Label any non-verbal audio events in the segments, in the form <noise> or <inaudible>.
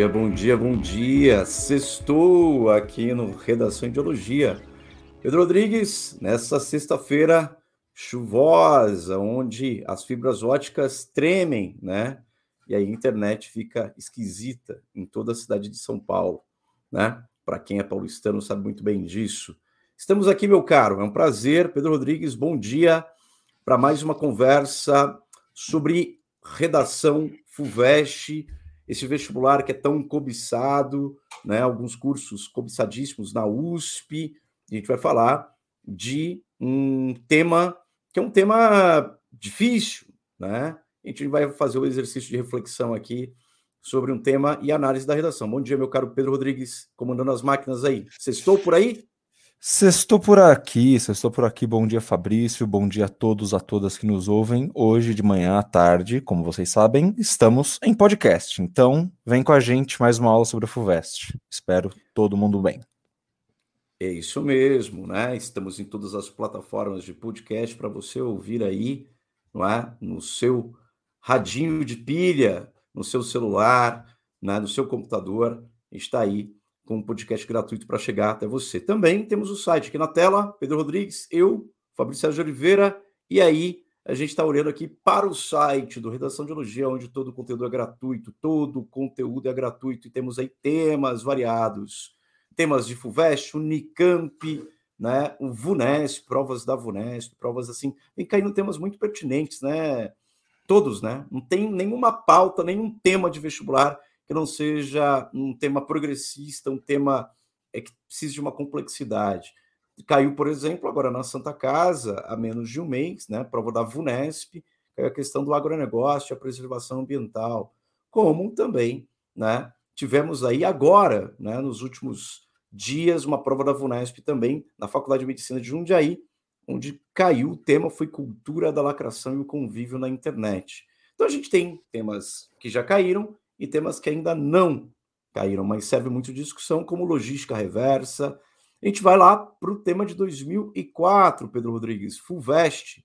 dia, bom dia, bom dia. Sextou aqui no Redação Ideologia. Pedro Rodrigues, nessa sexta-feira chuvosa, onde as fibras óticas tremem, né? E a internet fica esquisita em toda a cidade de São Paulo, né? Para quem é paulistano sabe muito bem disso. Estamos aqui, meu caro, é um prazer. Pedro Rodrigues, bom dia para mais uma conversa sobre redação FUVEST, esse vestibular que é tão cobiçado, né? Alguns cursos cobiçadíssimos na USP. A gente vai falar de um tema que é um tema difícil, né? A gente vai fazer o exercício de reflexão aqui sobre um tema e análise da redação. Bom dia, meu caro Pedro Rodrigues, comandando as máquinas aí. Sextou por aí? Sextou por aqui, sextou por aqui. Bom dia, Fabrício. Bom dia a todos, a todas que nos ouvem. Hoje de manhã à tarde, como vocês sabem, estamos em podcast. Então, vem com a gente mais uma aula sobre a FUVEST. Espero todo mundo bem. É isso mesmo, né? Estamos em todas as plataformas de podcast para você ouvir aí, não é? No seu radinho de pilha, no seu celular, né? no seu computador, está aí com um podcast gratuito para chegar até você. Também temos o site aqui na tela, Pedro Rodrigues, eu, Fabrício Sérgio Oliveira, e aí a gente está olhando aqui para o site do Redação de Elogia, onde todo o conteúdo é gratuito, todo o conteúdo é gratuito, e temos aí temas variados, temas de FUVEST, Unicamp, né, o VUNESP, provas da VUNESP, provas assim, vem caindo temas muito pertinentes, né, todos, né, não tem nenhuma pauta, nenhum tema de vestibular que não seja um tema progressista, um tema é, que precise de uma complexidade. Caiu, por exemplo, agora na Santa Casa, há menos de um mês, né, prova da VUNESP, caiu a questão do agronegócio a preservação ambiental, como também né, tivemos aí agora, né, nos últimos dias, uma prova da VUNESP também, na Faculdade de Medicina de Jundiaí, onde caiu o tema foi cultura da lacração e o convívio na internet. Então a gente tem temas que já caíram e temas que ainda não caíram, mas serve muito de discussão, como logística reversa. A gente vai lá para o tema de 2004, Pedro Rodrigues, FUVEST.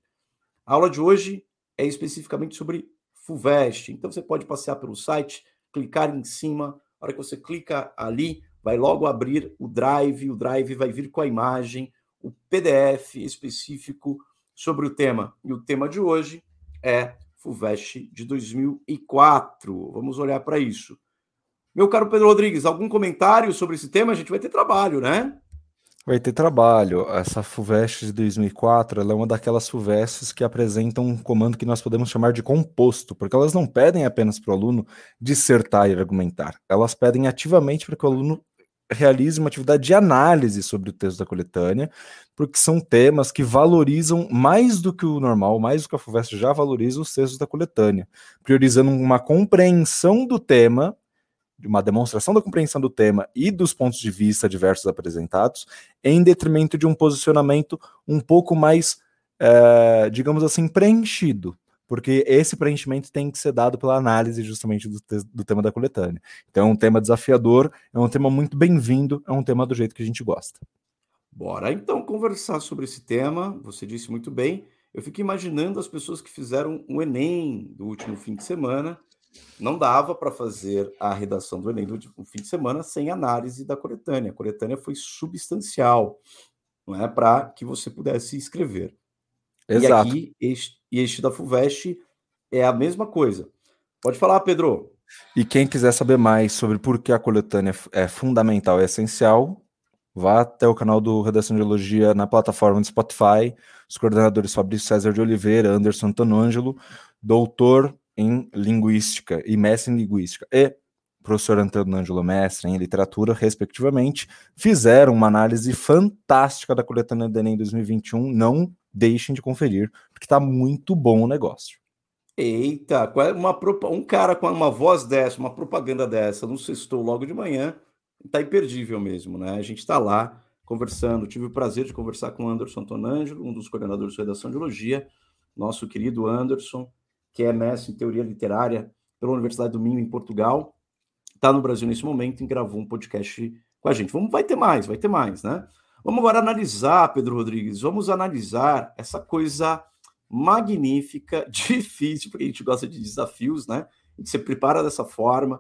A aula de hoje é especificamente sobre FUVEST. Então você pode passear pelo site, clicar em cima. A hora que você clica ali, vai logo abrir o Drive. O Drive vai vir com a imagem, o PDF específico sobre o tema. E o tema de hoje é FUVEST de 2004. Vamos olhar para isso. Meu caro Pedro Rodrigues, algum comentário sobre esse tema? A gente vai ter trabalho, né? Vai ter trabalho. Essa FUVEST de 2004 ela é uma daquelas FUVESTs que apresentam um comando que nós podemos chamar de composto, porque elas não pedem apenas para o aluno dissertar e argumentar, elas pedem ativamente para que o aluno realize uma atividade de análise sobre o texto da coletânea, porque são temas que valorizam mais do que o normal, mais do que a FUVEST já valoriza os textos da coletânea, priorizando uma compreensão do tema, uma demonstração da compreensão do tema e dos pontos de vista diversos apresentados, em detrimento de um posicionamento um pouco mais, é, digamos assim, preenchido porque esse preenchimento tem que ser dado pela análise justamente do, do tema da coletânea. Então é um tema desafiador, é um tema muito bem-vindo, é um tema do jeito que a gente gosta. Bora então conversar sobre esse tema. Você disse muito bem. Eu fico imaginando as pessoas que fizeram o Enem do último fim de semana. Não dava para fazer a redação do Enem do último fim de semana sem análise da coletânea. A coletânea foi substancial, não é, para que você pudesse escrever. Exato. E aqui, este, e este da FUVEST é a mesma coisa. Pode falar, Pedro. E quem quiser saber mais sobre por que a coletânea é fundamental e essencial, vá até o canal do Redação de Elogia na plataforma do Spotify. Os coordenadores Fabrício César de Oliveira, Anderson Antonângelo, doutor em Linguística e mestre em Linguística, e professor Antônio Ângelo Mestre em Literatura, respectivamente, fizeram uma análise fantástica da coletânea do Enem 2021. Não deixem de conferir, porque está muito bom o negócio. Eita, uma, um cara com uma voz dessa, uma propaganda dessa, no sextou logo de manhã, tá imperdível mesmo, né? A gente está lá conversando, tive o prazer de conversar com o Anderson Tonângelo, um dos coordenadores da redação de Elogia, nosso querido Anderson, que é mestre em teoria literária pela Universidade do Minho, em Portugal, está no Brasil nesse momento e gravou um podcast com a gente. Vamos, vai ter mais, vai ter mais, né? Vamos agora analisar, Pedro Rodrigues, vamos analisar essa coisa magnífica, <laughs> difícil, porque a gente gosta de desafios, né? A gente se prepara dessa forma.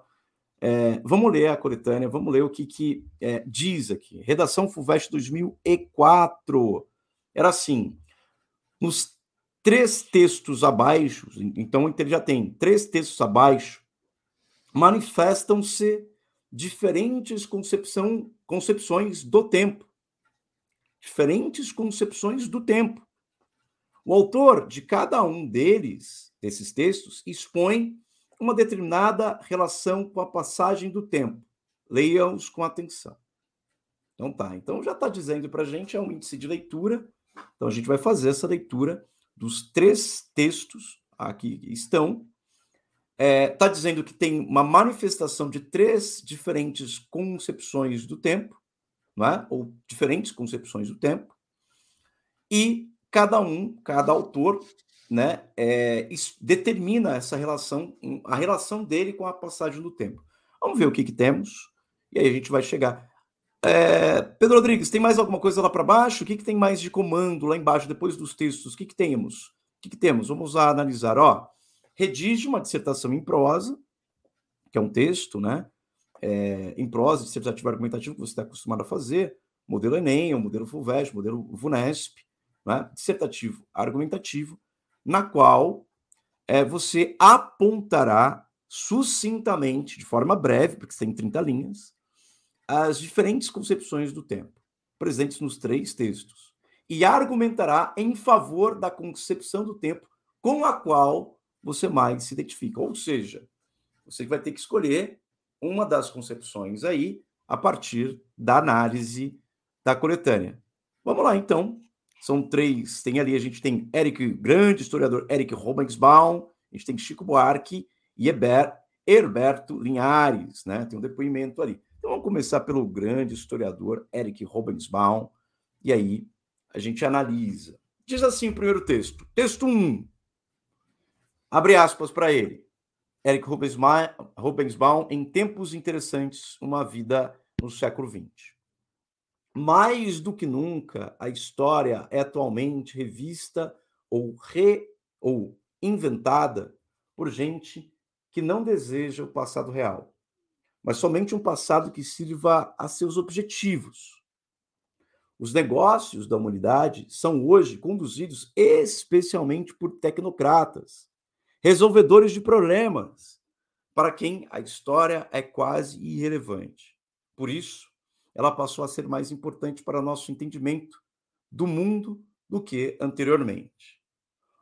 É, vamos ler a coletânea, vamos ler o que, que é, diz aqui. Redação FUVEST 2004. Era assim: nos três textos abaixo, então ele já tem três textos abaixo, manifestam-se diferentes concepção, concepções do tempo. Diferentes concepções do tempo. O autor de cada um deles, desses textos, expõe uma determinada relação com a passagem do tempo. Leia-os com atenção. Então tá, então já está dizendo para a gente, é um índice de leitura. Então a gente vai fazer essa leitura dos três textos aqui estão. Está é, tá dizendo que tem uma manifestação de três diferentes concepções do tempo, não é? ou diferentes concepções do tempo, e cada um, cada autor, né, é, determina essa relação, a relação dele com a passagem do tempo. Vamos ver o que, que temos, e aí a gente vai chegar. É, Pedro Rodrigues, tem mais alguma coisa lá para baixo? O que, que tem mais de comando lá embaixo, depois dos textos? O que, que temos? O que, que temos? Vamos lá analisar. Ó, redige uma dissertação em prosa, que é um texto, né? É, em prosa, dissertativo argumentativo, que você está acostumado a fazer, modelo Enem, o modelo FUVEST, modelo VUNESP, né? dissertativo argumentativo, na qual é, você apontará sucintamente, de forma breve, porque você tem 30 linhas, as diferentes concepções do tempo, presentes nos três textos, e argumentará em favor da concepção do tempo com a qual você mais se identifica. Ou seja, você vai ter que escolher uma das concepções aí a partir da análise da coletânea. Vamos lá, então, são três. Tem ali, a gente tem Eric, grande historiador Eric Robensbaum, a gente tem Chico Buarque e Heber, Herberto Linhares, né? Tem um depoimento ali. Então vamos começar pelo grande historiador Eric Robensbaum, e aí a gente analisa. Diz assim o primeiro texto. Texto 1. Abre aspas para ele. Eric Robensbaum, em tempos interessantes, uma vida no século XX. Mais do que nunca, a história é atualmente revista ou re ou inventada por gente que não deseja o passado real, mas somente um passado que sirva a seus objetivos. Os negócios da humanidade são hoje conduzidos especialmente por tecnocratas, resolvedores de problemas, para quem a história é quase irrelevante. Por isso, ela passou a ser mais importante para nosso entendimento do mundo do que anteriormente.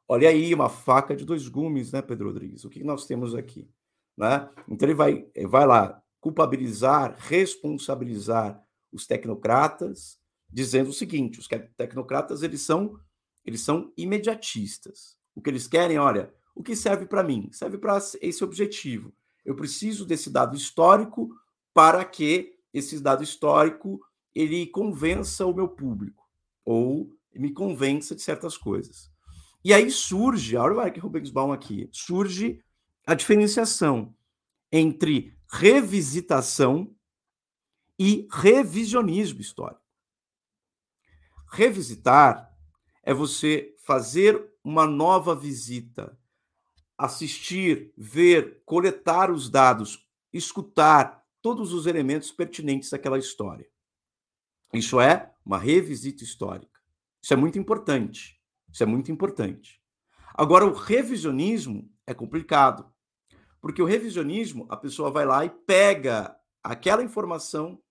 Olha aí, uma faca de dois gumes, né, Pedro Rodrigues? O que nós temos aqui? Né? Então ele vai, vai lá culpabilizar, responsabilizar os tecnocratas, dizendo o seguinte: os tecnocratas eles são eles são imediatistas. O que eles querem, olha, o que serve para mim? Serve para esse objetivo. Eu preciso desse dado histórico para que esse dado histórico ele convença o meu público ou me convença de certas coisas. E aí surge, olha Eric Rubensbaum aqui, surge a diferenciação entre revisitação e revisionismo histórico. Revisitar é você fazer uma nova visita, assistir, ver, coletar os dados, escutar, todos os elementos pertinentes àquela história. Isso é uma revisita histórica. Isso é muito importante. Isso é muito importante. Agora, o revisionismo é complicado, porque o revisionismo, a pessoa vai lá e pega aquela informação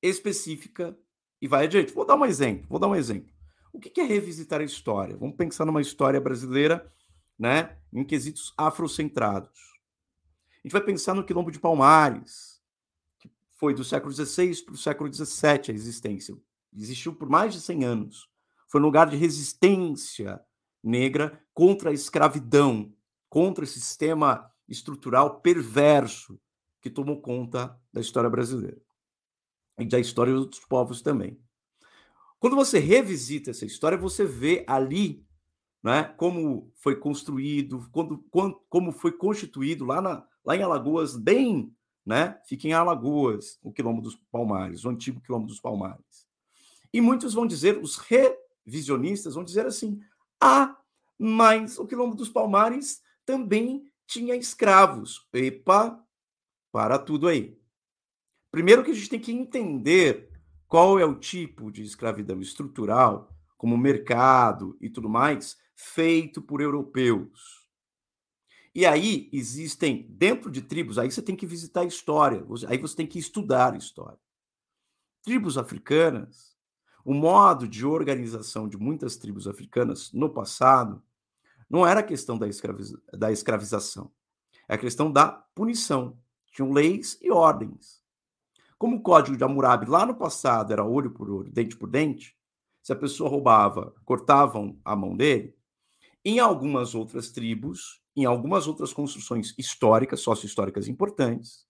específica e vai adiante. Vou dar um exemplo. Vou dar um exemplo. O que é revisitar a história? Vamos pensar numa história brasileira, né, em quesitos afrocentrados. A gente vai pensar no quilombo de Palmares, foi do século XVI para o século XVII a existência. Existiu por mais de 100 anos. Foi um lugar de resistência negra contra a escravidão, contra esse sistema estrutural perverso que tomou conta da história brasileira e da história dos outros povos também. Quando você revisita essa história, você vê ali né, como foi construído, quando, quando, como foi constituído lá, na, lá em Alagoas, bem né? Fica em Alagoas, o quilombo dos Palmares, o antigo quilombo dos Palmares. E muitos vão dizer, os revisionistas vão dizer assim: ah, mas o quilombo dos Palmares também tinha escravos. Epa, para tudo aí. Primeiro que a gente tem que entender qual é o tipo de escravidão estrutural, como mercado e tudo mais, feito por europeus. E aí existem, dentro de tribos, aí você tem que visitar a história, aí você tem que estudar a história. Tribos africanas, o modo de organização de muitas tribos africanas no passado não era a questão da, escraviza da escravização, é a questão da punição. Tinham leis e ordens. Como o código de Hammurabi lá no passado era olho por olho, dente por dente, se a pessoa roubava, cortavam a mão dele, em algumas outras tribos, em algumas outras construções históricas, sócio-históricas importantes,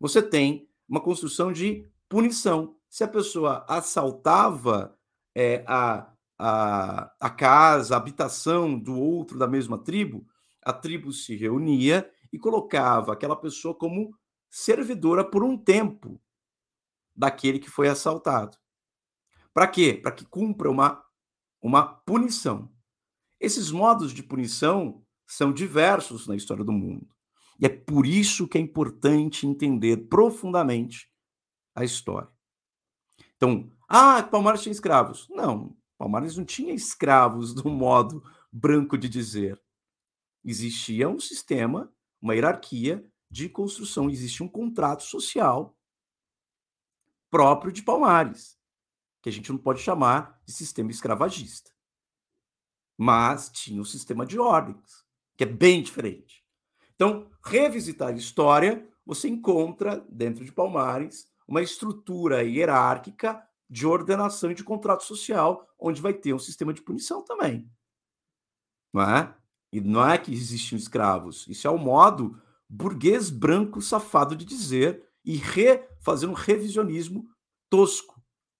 você tem uma construção de punição. Se a pessoa assaltava é, a, a, a casa, a habitação do outro da mesma tribo, a tribo se reunia e colocava aquela pessoa como servidora por um tempo daquele que foi assaltado. Para quê? Para que cumpra uma, uma punição. Esses modos de punição são diversos na história do mundo. E é por isso que é importante entender profundamente a história. Então, ah, Palmares tinha escravos. Não, Palmares não tinha escravos do modo branco de dizer. Existia um sistema, uma hierarquia de construção, existia um contrato social próprio de Palmares, que a gente não pode chamar de sistema escravagista. Mas tinha um sistema de ordens, que é bem diferente. Então, revisitar a história, você encontra dentro de Palmares uma estrutura hierárquica de ordenação e de contrato social, onde vai ter um sistema de punição também. Não é? E não é que existiam escravos. Isso é o modo burguês branco safado de dizer e fazer um revisionismo tosco,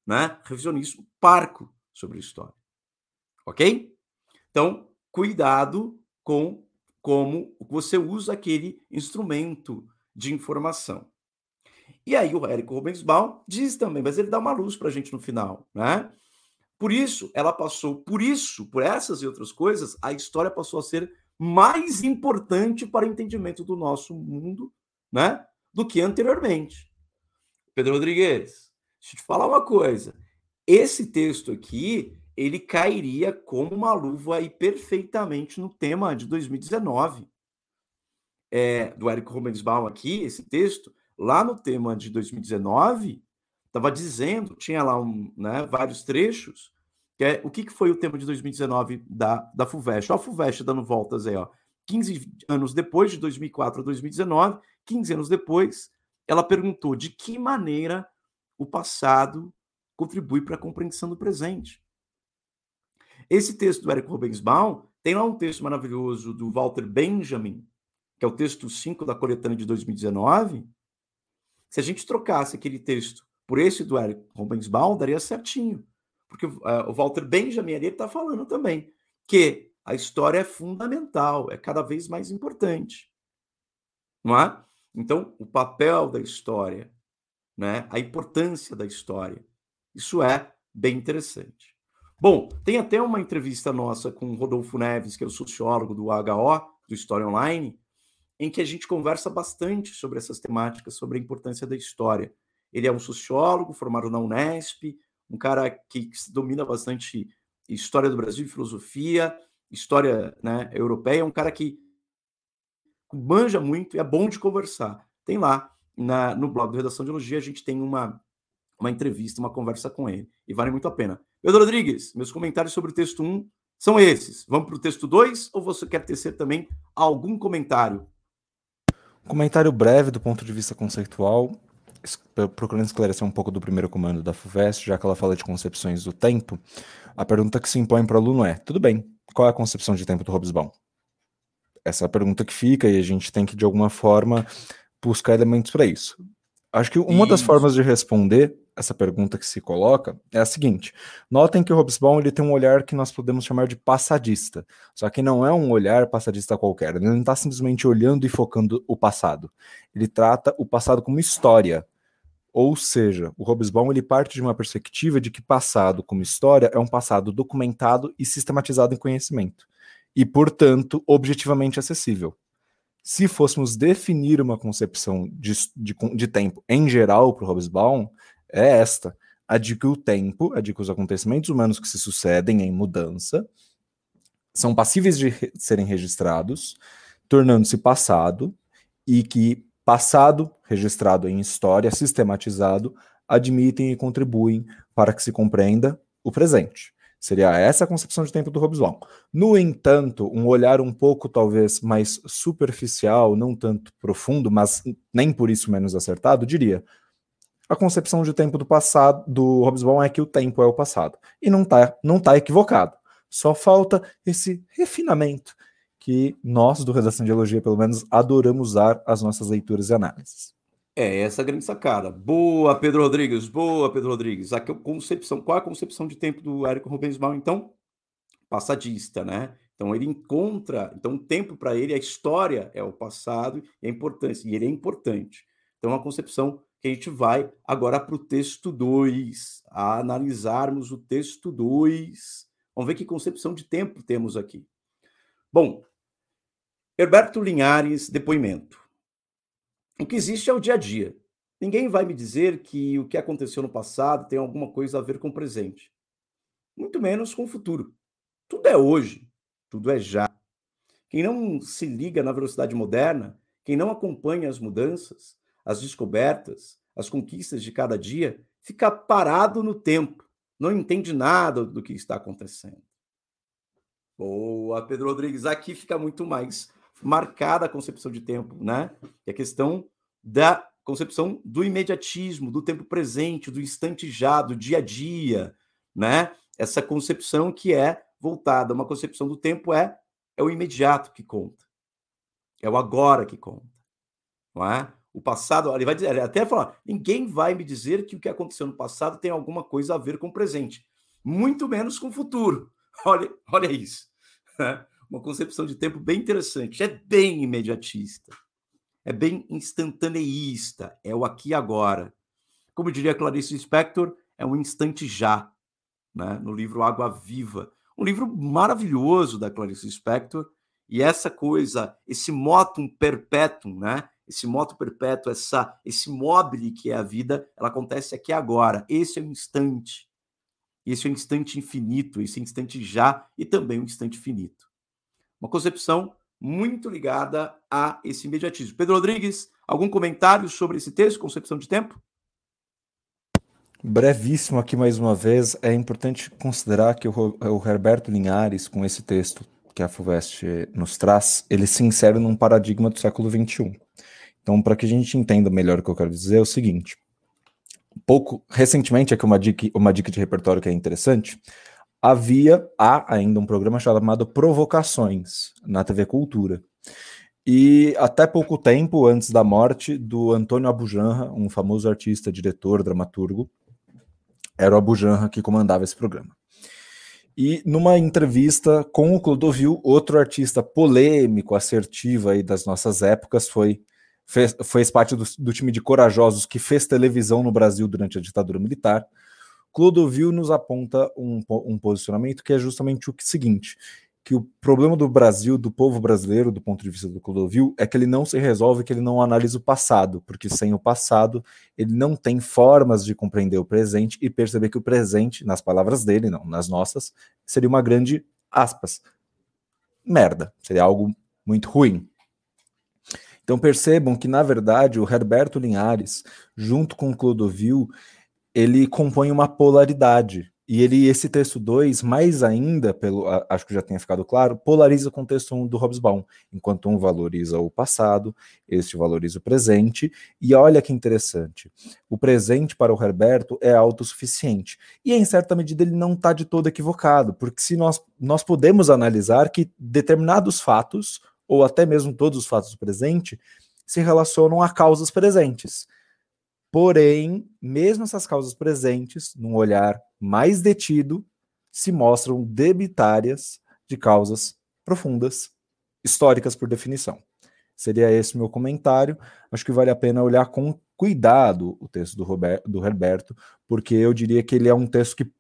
né? revisionismo parco sobre a história. Ok? Então, cuidado com como você usa aquele instrumento de informação. E aí o Érico Rubensbaum diz também, mas ele dá uma luz para a gente no final, né? Por isso, ela passou, por isso, por essas e outras coisas, a história passou a ser mais importante para o entendimento do nosso mundo, né? do que anteriormente. Pedro Rodrigues, deixa eu te falar uma coisa. Esse texto aqui, ele cairia como uma luva aí perfeitamente no tema de 2019. É, do Eric Rubensbaum aqui, esse texto, lá no tema de 2019, estava dizendo, tinha lá um, né, vários trechos, que é o que, que foi o tema de 2019 da, da FUVEST. A FUVEST dando voltas aí, ó. 15 anos depois, de 2004 a 2019, 15 anos depois, ela perguntou de que maneira o passado contribui para a compreensão do presente. Esse texto do Eric Rubensbaum tem lá um texto maravilhoso do Walter Benjamin, que é o texto 5 da coletânea de 2019. Se a gente trocasse aquele texto por esse do Eric Rubensbaum, daria certinho. Porque uh, o Walter Benjamin ali está falando também que a história é fundamental, é cada vez mais importante. Não é? Então, o papel da história, né? a importância da história, isso é bem interessante. Bom, tem até uma entrevista nossa com o Rodolfo Neves, que é o sociólogo do HO, do História Online, em que a gente conversa bastante sobre essas temáticas, sobre a importância da história. Ele é um sociólogo formado na Unesp, um cara que domina bastante história do Brasil, filosofia, história né, europeia, um cara que manja muito e é bom de conversar. Tem lá na, no blog do Redação de Elogia, a gente tem uma, uma entrevista, uma conversa com ele, e vale muito a pena. Pedro Rodrigues, meus comentários sobre o texto 1 são esses. Vamos para o texto 2 ou você quer tecer também algum comentário? comentário breve do ponto de vista conceitual, procurando esclarecer um pouco do primeiro comando da FUVEST, já que ela fala de concepções do tempo. A pergunta que se impõe para o aluno é: tudo bem, qual é a concepção de tempo do Hobsbawm? Essa é a pergunta que fica e a gente tem que, de alguma forma, buscar elementos para isso. Acho que uma isso. das formas de responder essa pergunta que se coloca é a seguinte: notem que o Hobsbawm ele tem um olhar que nós podemos chamar de passadista. Só que não é um olhar passadista qualquer. Ele não está simplesmente olhando e focando o passado. Ele trata o passado como história. Ou seja, o Hobsbawm ele parte de uma perspectiva de que passado como história é um passado documentado e sistematizado em conhecimento e, portanto, objetivamente acessível. Se fôssemos definir uma concepção de, de, de tempo em geral para o Hobsbawm, é esta: a de que o tempo, a de que os acontecimentos humanos que se sucedem em mudança são passíveis de re serem registrados, tornando-se passado, e que passado, registrado em história, sistematizado, admitem e contribuem para que se compreenda o presente. Seria essa a concepção de tempo do Hobsbawm. No entanto, um olhar um pouco talvez mais superficial, não tanto profundo, mas nem por isso menos acertado, diria: a concepção de tempo do passado do Hobsbawm é que o tempo é o passado. E não está não tá equivocado. Só falta esse refinamento que nós do Redação de Elogia, pelo menos, adoramos usar as nossas leituras e análises. É essa a grande sacada. Boa, Pedro Rodrigues. Boa, Pedro Rodrigues. A concepção, qual a concepção de tempo do Érico Rubensbaum, então? Passadista, né? Então ele encontra, então o tempo para ele, a história é o passado e a importância, e ele é importante. Então a concepção que a gente vai agora para o texto 2, a analisarmos o texto 2. Vamos ver que concepção de tempo temos aqui. Bom, Herberto Linhares, depoimento. O que existe é o dia a dia. Ninguém vai me dizer que o que aconteceu no passado tem alguma coisa a ver com o presente. Muito menos com o futuro. Tudo é hoje, tudo é já. Quem não se liga na velocidade moderna, quem não acompanha as mudanças, as descobertas, as conquistas de cada dia, fica parado no tempo, não entende nada do que está acontecendo. Boa, Pedro Rodrigues. Aqui fica muito mais marcada a concepção de tempo, né? É a questão da concepção do imediatismo, do tempo presente, do instante já, do dia a dia, né? Essa concepção que é voltada, uma concepção do tempo é é o imediato que conta. É o agora que conta. Não é? O passado, ele vai dizer, ele até falar, ninguém vai me dizer que o que aconteceu no passado tem alguma coisa a ver com o presente, muito menos com o futuro. <laughs> Olha, olha isso. Uma concepção de tempo bem interessante. É bem imediatista, é bem instantaneísta, é o aqui e agora. Como diria Clarice Spector, é um instante já, né? no livro Água Viva. Um livro maravilhoso da Clarice Spector, e essa coisa, esse motum perpétuum, né? Esse moto perpétuo, essa, esse mobile que é a vida, ela acontece aqui agora. Esse é o instante. Esse é o instante infinito, esse é o instante já e também o instante finito. Uma concepção muito ligada a esse imediatismo. Pedro Rodrigues, algum comentário sobre esse texto, concepção de tempo? Brevíssimo aqui mais uma vez, é importante considerar que o, Herberto Linhares, com esse texto que a FUVEST nos traz, ele se insere num paradigma do século XXI. Então, para que a gente entenda melhor o que eu quero dizer, é o seguinte. Pouco recentemente, aqui uma dica, uma dica de repertório que é interessante, havia, há ainda um programa chamado Provocações na TV Cultura. E até pouco tempo antes da morte do Antônio Abujanra, um famoso artista, diretor, dramaturgo, era o Abujanra que comandava esse programa. E numa entrevista com o Clodovil, outro artista polêmico, assertivo aí das nossas épocas, foi fez, fez parte do, do time de corajosos que fez televisão no Brasil durante a ditadura militar. Clodovil nos aponta um, um posicionamento que é justamente o seguinte: que o problema do Brasil, do povo brasileiro, do ponto de vista do Clodovil, é que ele não se resolve, que ele não analisa o passado, porque sem o passado ele não tem formas de compreender o presente e perceber que o presente, nas palavras dele, não nas nossas, seria uma grande aspas merda, seria algo muito ruim. Então percebam que na verdade o Herberto Linhares, junto com o Clodovil, ele compõe uma polaridade. E ele, esse texto 2, mais ainda, pelo, acho que já tenha ficado claro, polariza com o texto 1 um do Hobsbawm. Enquanto um valoriza o passado, este valoriza o presente. E olha que interessante, o presente para o Herberto é autossuficiente. E em certa medida ele não está de todo equivocado, porque se nós, nós podemos analisar que determinados fatos, ou até mesmo todos os fatos do presente, se relacionam a causas presentes. Porém, mesmo essas causas presentes, num olhar mais detido, se mostram debitárias de causas profundas, históricas por definição. Seria esse meu comentário. Acho que vale a pena olhar com cuidado o texto do, Roberto, do Herberto, porque eu diria que ele é um texto que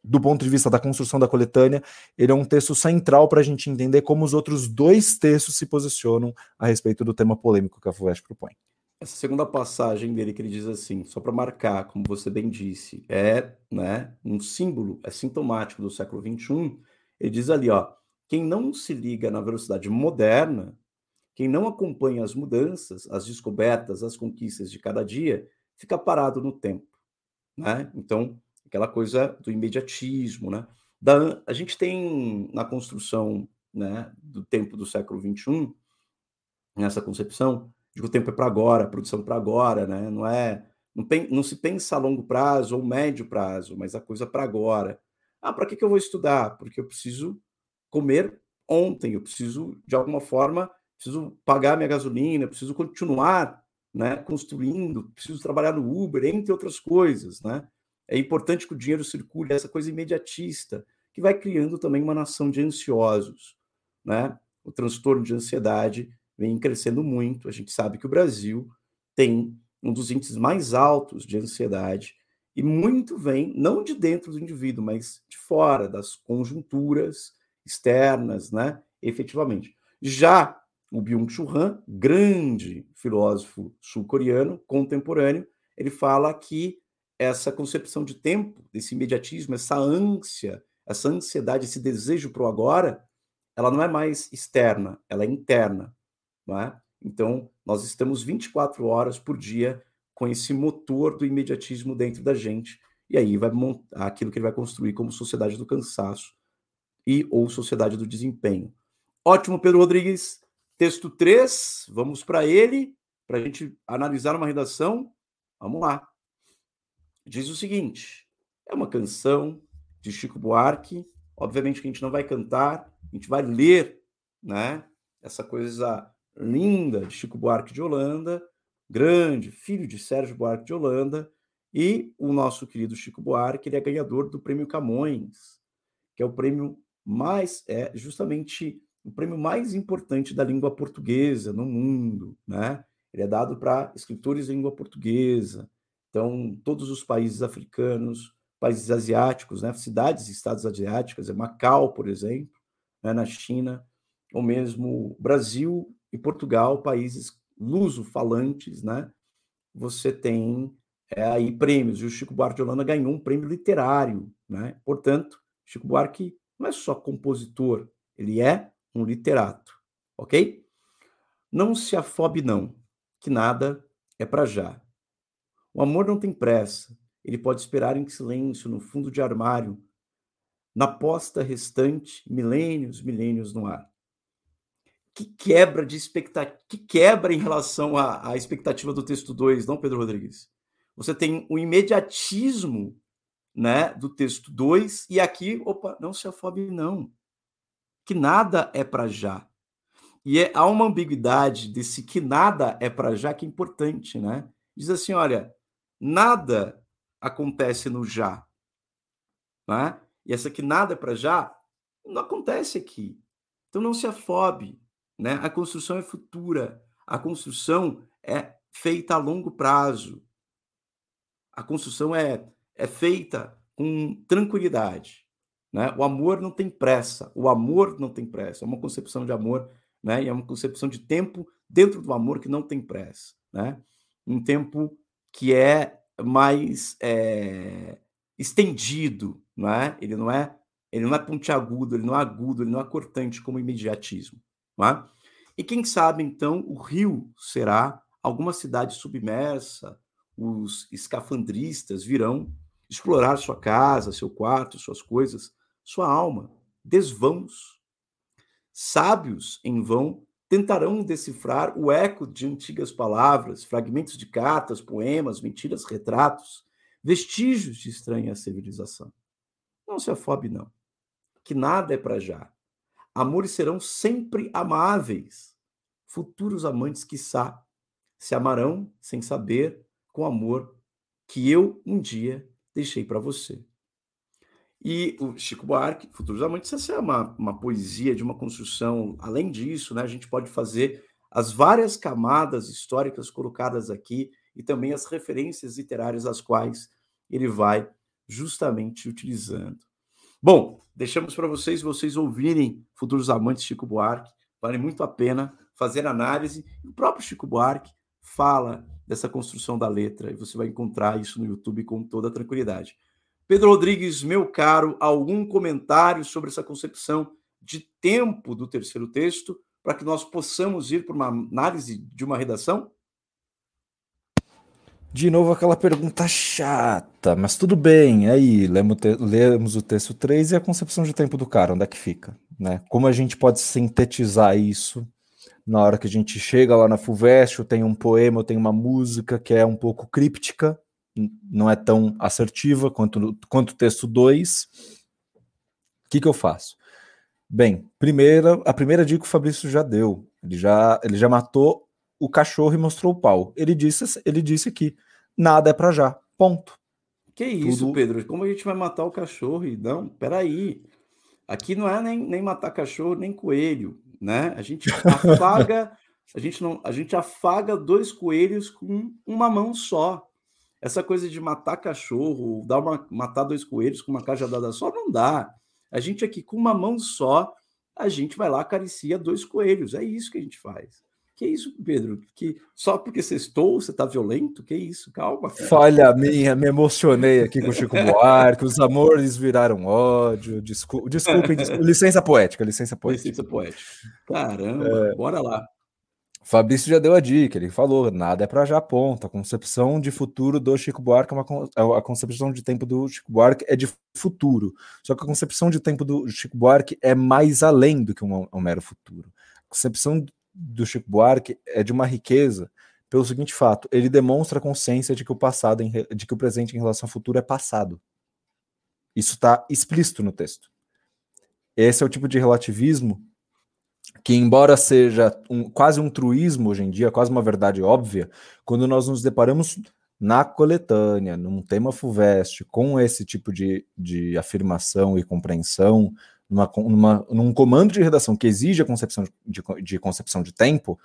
do ponto de vista da construção da coletânea, ele é um texto central para a gente entender como os outros dois textos se posicionam a respeito do tema polêmico que a FUVEST propõe. Essa segunda passagem dele que ele diz assim, só para marcar, como você bem disse, é né, um símbolo, é sintomático do século XXI. Ele diz ali, ó, quem não se liga na velocidade moderna, quem não acompanha as mudanças, as descobertas, as conquistas de cada dia, fica parado no tempo, né? Então, aquela coisa do imediatismo, né? Da, a gente tem na construção né, do tempo do século XXI, nessa concepção, que o tempo é para agora, a produção para agora, né? Não é, não, não, se pensa a longo prazo ou médio prazo, mas a coisa para agora. Ah, para que, que eu vou estudar? Porque eu preciso comer ontem, eu preciso, de alguma forma, preciso pagar minha gasolina, preciso continuar né, construindo, preciso trabalhar no Uber, entre outras coisas, né? É importante que o dinheiro circule, essa coisa imediatista, que vai criando também uma nação de ansiosos. Né? O transtorno de ansiedade vem crescendo muito. A gente sabe que o Brasil tem um dos índices mais altos de ansiedade, e muito vem, não de dentro do indivíduo, mas de fora, das conjunturas externas, né? efetivamente. Já o Byung-Chul Han, grande filósofo sul-coreano, contemporâneo, ele fala que essa concepção de tempo, desse imediatismo, essa ânsia, essa ansiedade, esse desejo para o agora, ela não é mais externa, ela é interna. É? Então, nós estamos 24 horas por dia com esse motor do imediatismo dentro da gente, e aí vai montar aquilo que ele vai construir como sociedade do cansaço e ou sociedade do desempenho. Ótimo, Pedro Rodrigues. Texto 3, vamos para ele, para a gente analisar uma redação. Vamos lá diz o seguinte: é uma canção de Chico Buarque. Obviamente que a gente não vai cantar, a gente vai ler, né? Essa coisa linda de Chico Buarque de Holanda, grande, filho de Sérgio Buarque de Holanda, e o nosso querido Chico Buarque, ele é ganhador do Prêmio Camões, que é o prêmio mais é justamente o prêmio mais importante da língua portuguesa no mundo, né? Ele é dado para escritores de língua portuguesa. Então, todos os países africanos, países asiáticos, né, cidades e estados asiáticas, é Macau, por exemplo, né, na China, ou mesmo Brasil e Portugal, países luso-falantes, né, você tem é, aí prêmios. E o Chico Buarque de Holanda ganhou um prêmio literário. Né? Portanto, Chico Buarque não é só compositor, ele é um literato. Ok? Não se afobe, não, que nada é para já. O amor não tem pressa, ele pode esperar em silêncio no fundo de armário, na posta restante, milênios, milênios no ar. Que quebra de expectativa, que quebra em relação à, à expectativa do texto 2, não, Pedro Rodrigues? Você tem o imediatismo né, do texto 2, e aqui, opa, não se afobe, não. Que nada é para já. E é, há uma ambiguidade desse que nada é para já que é importante, né? Diz assim: olha, nada acontece no já. Né? E essa que nada é para já, não acontece aqui. Então não se afobe. Né? A construção é futura. A construção é feita a longo prazo. A construção é, é feita com tranquilidade. Né? O amor não tem pressa. O amor não tem pressa. É uma concepção de amor, né? E é uma concepção de tempo dentro do amor que não tem pressa, né? Um tempo que é mais é, estendido, não é? Ele não é ele não é pontiagudo, ele não é agudo, ele não é cortante como imediatismo, é? E quem sabe então o rio será alguma cidade submersa, os escafandristas virão explorar sua casa, seu quarto, suas coisas, sua alma, desvãos. Sábios em vão tentarão decifrar o eco de antigas palavras, fragmentos de cartas, poemas, mentiras, retratos, vestígios de estranha civilização. Não se afobe, não, que nada é para já. Amores serão sempre amáveis. Futuros amantes, quiçá, se amarão sem saber com amor que eu um dia deixei para você. E o Chico Buarque, Futuros Amantes, essa é uma, uma poesia de uma construção. Além disso, né, a gente pode fazer as várias camadas históricas colocadas aqui e também as referências literárias as quais ele vai justamente utilizando. Bom, deixamos para vocês, vocês ouvirem Futuros Amantes Chico Buarque. Vale muito a pena fazer análise. O próprio Chico Buarque fala dessa construção da letra e você vai encontrar isso no YouTube com toda tranquilidade. Pedro Rodrigues, meu caro, algum comentário sobre essa concepção de tempo do terceiro texto para que nós possamos ir para uma análise de uma redação? De novo aquela pergunta chata, mas tudo bem. Aí, lemos, lemos o texto 3 e a concepção de tempo do cara, onde é que fica? Né? Como a gente pode sintetizar isso na hora que a gente chega lá na FUVEST, tem um poema, tem uma música que é um pouco críptica, não é tão assertiva quanto, quanto o texto 2. O que, que eu faço? Bem, primeira, a primeira dica que o Fabrício já deu. Ele já, ele já matou o cachorro e mostrou o pau. Ele disse, ele disse aqui: nada é para já. Ponto. Que isso, Tudo... Pedro? Como a gente vai matar o cachorro? Não, peraí. Aqui não é nem, nem matar cachorro, nem coelho, né? A gente <laughs> afaga, a gente não, a gente afaga dois coelhos com uma mão só. Essa coisa de matar cachorro, dar uma, matar dois coelhos com uma cajadada só, não dá. A gente aqui, com uma mão só, a gente vai lá, acaricia dois coelhos. É isso que a gente faz. Que isso, Pedro? Que só porque você estou, você está violento? Que isso? Calma. Cara. Falha minha, me emocionei aqui com o Chico Buarque, os amores viraram ódio. Desculpa, desculpem, desculpa, <laughs> licença poética, licença poética. Licença poética. Caramba, é... bora lá. Fabrício já deu a dica, ele falou, nada é para já ponta. A concepção de futuro do Chico Buarque é uma é a concepção de tempo do Chico Buarque é de futuro. Só que a concepção de tempo do Chico Buarque é mais além do que um, um mero futuro. A concepção do Chico Buarque é de uma riqueza pelo seguinte fato: ele demonstra a consciência de que o passado, de que o presente em relação ao futuro é passado. Isso está explícito no texto. Esse é o tipo de relativismo que, embora seja um, quase um truísmo hoje em dia, quase uma verdade óbvia, quando nós nos deparamos na coletânea, num tema FUVEST, com esse tipo de, de afirmação e compreensão, numa, numa, num comando de redação que exige a concepção de, de concepção de tempo,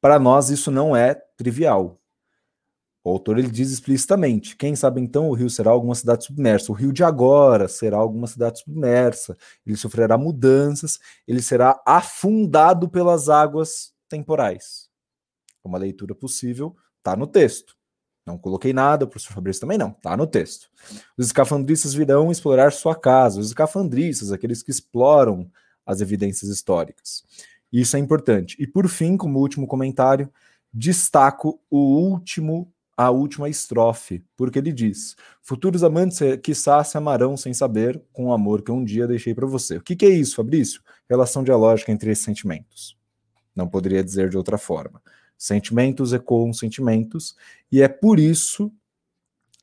para nós isso não é trivial. O autor ele diz explicitamente: quem sabe então o rio será alguma cidade submersa. O rio de agora será alguma cidade submersa. Ele sofrerá mudanças, ele será afundado pelas águas temporais. Uma leitura possível está no texto. Não coloquei nada, o professor Fabrício também não, está no texto. Os escafandristas virão explorar sua casa. Os escafandristas, aqueles que exploram as evidências históricas. Isso é importante. E por fim, como último comentário, destaco o último a última estrofe, porque ele diz: Futuros amantes, quiçá se amarão sem saber, com o amor que um dia deixei para você. O que, que é isso, Fabrício? Relação dialógica entre esses sentimentos. Não poderia dizer de outra forma. Sentimentos ecoam sentimentos, e é por isso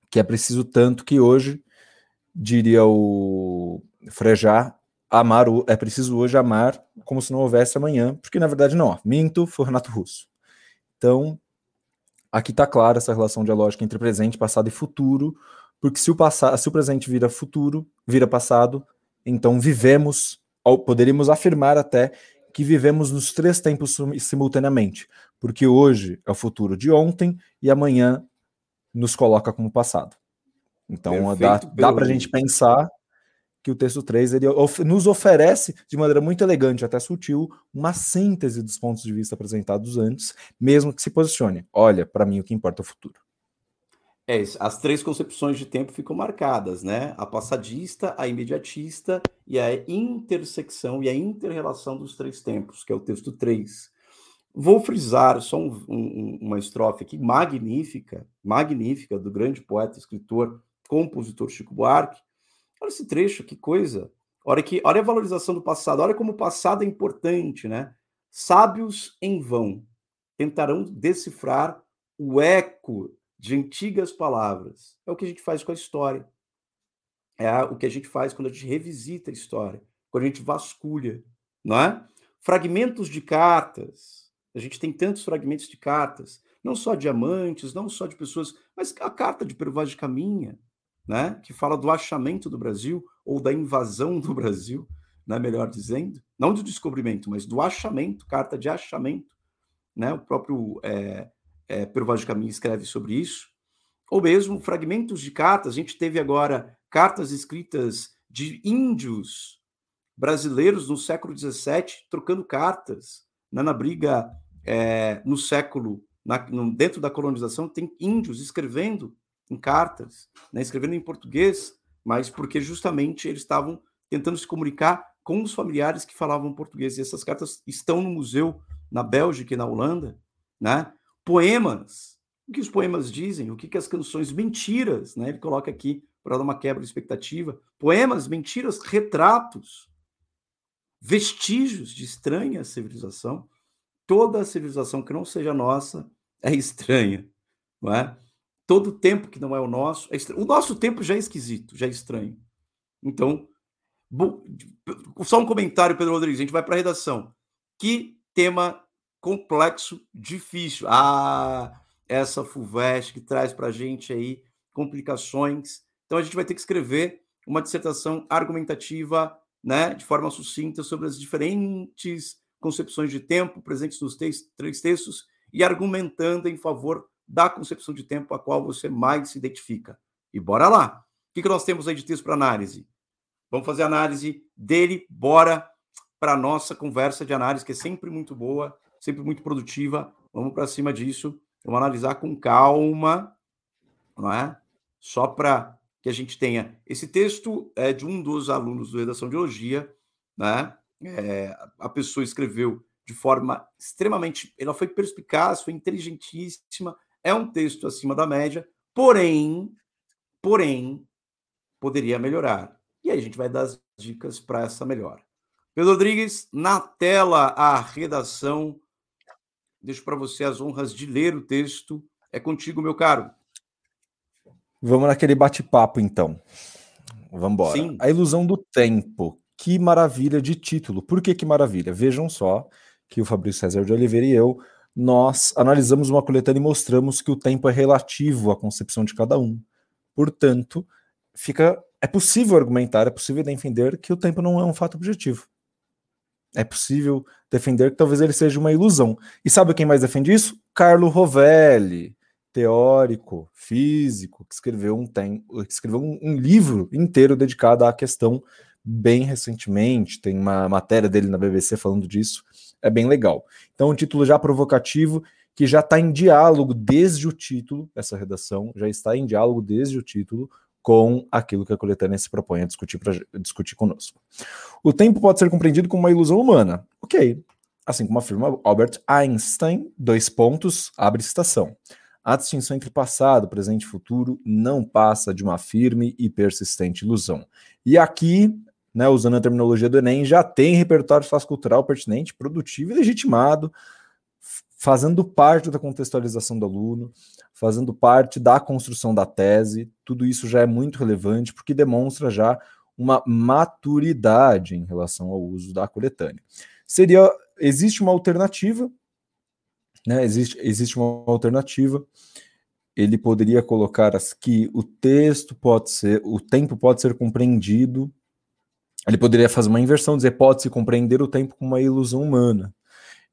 que é preciso tanto que hoje, diria o Frejá, amar o, é preciso hoje amar como se não houvesse amanhã, porque na verdade não, minto, foi Renato Russo. Então, aqui está clara essa relação dialógica entre presente, passado e futuro, porque se o, passado, se o presente vira futuro, vira passado, então vivemos, poderíamos afirmar até que vivemos nos três tempos simultaneamente, porque hoje é o futuro de ontem e amanhã nos coloca como passado. Então Perfeito, dá, dá para a gente pensar que o texto 3 ele of nos oferece, de maneira muito elegante, até sutil, uma síntese dos pontos de vista apresentados antes, mesmo que se posicione. Olha, para mim o que importa é o futuro. É, as três concepções de tempo ficam marcadas, né? A passadista, a imediatista e a intersecção e a interrelação dos três tempos, que é o texto 3. Vou frisar só um, um, uma estrofe aqui magnífica, magnífica, do grande poeta, escritor, compositor Chico Buarque, Olha esse trecho, que coisa. Olha, que, olha a valorização do passado, olha como o passado é importante, né? Sábios em vão tentarão decifrar o eco de antigas palavras. É o que a gente faz com a história. É o que a gente faz quando a gente revisita a história, quando a gente vasculha, não é? Fragmentos de cartas. A gente tem tantos fragmentos de cartas, não só de amantes, não só de pessoas, mas a carta de Pervaz de Caminha, né, que fala do achamento do Brasil, ou da invasão do Brasil, né, melhor dizendo, não do descobrimento, mas do achamento, carta de achamento, né, o próprio é, é, Pero de Caminho escreve sobre isso, ou mesmo fragmentos de cartas, a gente teve agora cartas escritas de índios brasileiros no século XVII trocando cartas né, na briga é, no século, na, no, dentro da colonização, tem índios escrevendo em cartas, né, escrevendo em português, mas porque justamente eles estavam tentando se comunicar com os familiares que falavam português. E essas cartas estão no museu na Bélgica e na Holanda, né? Poemas. O que os poemas dizem? O que, que as canções mentiras, né? Ele coloca aqui para dar uma quebra de expectativa. Poemas, mentiras, retratos, vestígios de estranha civilização. Toda a civilização que não seja nossa é estranha, não é? Todo tempo que não é o nosso é. O nosso tempo já é esquisito, já é estranho. Então, só um comentário, Pedro Rodrigues, a gente vai para a redação. Que tema complexo, difícil. Ah, essa FUVEST que traz para a gente aí complicações. Então a gente vai ter que escrever uma dissertação argumentativa, né, de forma sucinta sobre as diferentes concepções de tempo presentes nos três textos e argumentando em favor da concepção de tempo a qual você mais se identifica. E bora lá. O que, que nós temos aí de texto para análise? Vamos fazer análise dele, bora para a nossa conversa de análise, que é sempre muito boa, sempre muito produtiva. Vamos para cima disso. Vamos analisar com calma, não é? Só para que a gente tenha. Esse texto é de um dos alunos do Redação de Elogia, né? É, a pessoa escreveu de forma extremamente. Ela foi perspicaz, foi inteligentíssima, é um texto acima da média, porém, porém, poderia melhorar. E aí a gente vai dar as dicas para essa melhora. Pedro Rodrigues, na tela, a redação. Deixo para você as honras de ler o texto. É contigo, meu caro. Vamos naquele bate-papo, então. Vamos embora. Sim. A ilusão do tempo. Que maravilha de título. Por que que maravilha? Vejam só que o Fabrício César de Oliveira e eu, nós analisamos uma coletânea e mostramos que o tempo é relativo à concepção de cada um. Portanto, fica é possível argumentar, é possível defender que o tempo não é um fato objetivo. É possível defender que talvez ele seja uma ilusão. E sabe quem mais defende isso? Carlo Rovelli, teórico, físico, que escreveu um, tem, escreveu um, um livro inteiro dedicado à questão bem recentemente. Tem uma matéria dele na BBC falando disso. É bem legal. Então, um título já provocativo que já está em diálogo desde o título, essa redação já está em diálogo desde o título com aquilo que a coletânea se propõe a discutir, pra, discutir conosco. O tempo pode ser compreendido como uma ilusão humana. Ok. Assim como afirma Albert Einstein, dois pontos, abre citação. A distinção entre passado, presente e futuro não passa de uma firme e persistente ilusão. E aqui, né, usando a terminologia do Enem, já tem repertório sociocultural pertinente, produtivo e legitimado, fazendo parte da contextualização do aluno, fazendo parte da construção da tese. Tudo isso já é muito relevante porque demonstra já uma maturidade em relação ao uso da coletânea. Seria existe uma alternativa, né? Existe existe uma alternativa. Ele poderia colocar que o texto pode ser, o tempo pode ser compreendido. Ele poderia fazer uma inversão, dizer pode-se compreender o tempo como uma ilusão humana.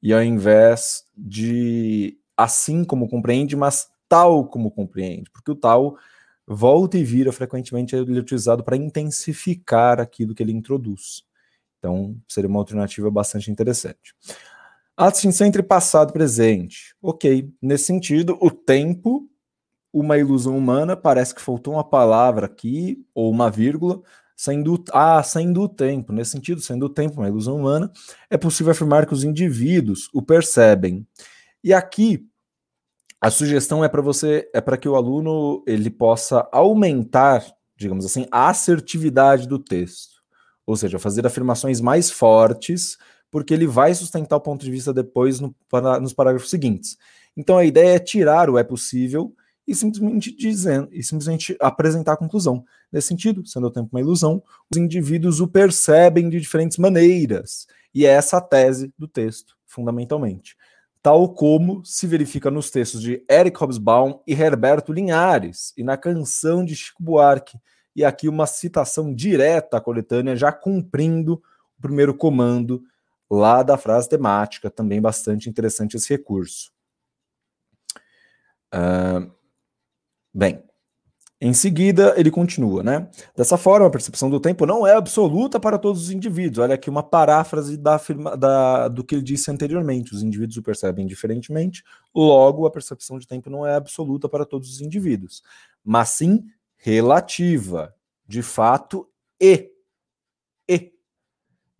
E ao invés de assim como compreende, mas tal como compreende, porque o tal volta e vira frequentemente ele é utilizado para intensificar aquilo que ele introduz. Então, seria uma alternativa bastante interessante. A distinção entre passado e presente. Ok, nesse sentido, o tempo, uma ilusão humana, parece que faltou uma palavra aqui, ou uma vírgula, sendo, ah, sendo o tempo. Nesse sentido, sendo o tempo uma ilusão humana, é possível afirmar que os indivíduos o percebem. E aqui, a sugestão é para você, é para que o aluno ele possa aumentar, digamos assim, a assertividade do texto. Ou seja, fazer afirmações mais fortes, porque ele vai sustentar o ponto de vista depois no, para, nos parágrafos seguintes. Então a ideia é tirar o é possível e simplesmente dizendo e simplesmente apresentar a conclusão. Nesse sentido, sendo o tempo uma ilusão, os indivíduos o percebem de diferentes maneiras. E é essa a tese do texto, fundamentalmente tal como se verifica nos textos de Eric Hobsbawm e Herberto Linhares, e na canção de Chico Buarque. E aqui uma citação direta à coletânea, já cumprindo o primeiro comando lá da frase temática, também bastante interessante esse recurso. Uh, bem, Em seguida, ele continua, né? Dessa forma, a percepção do tempo não é absoluta para todos os indivíduos. Olha aqui uma paráfrase da, da, do que ele disse anteriormente. Os indivíduos o percebem diferentemente, logo, a percepção de tempo não é absoluta para todos os indivíduos, mas sim relativa, de fato, e. E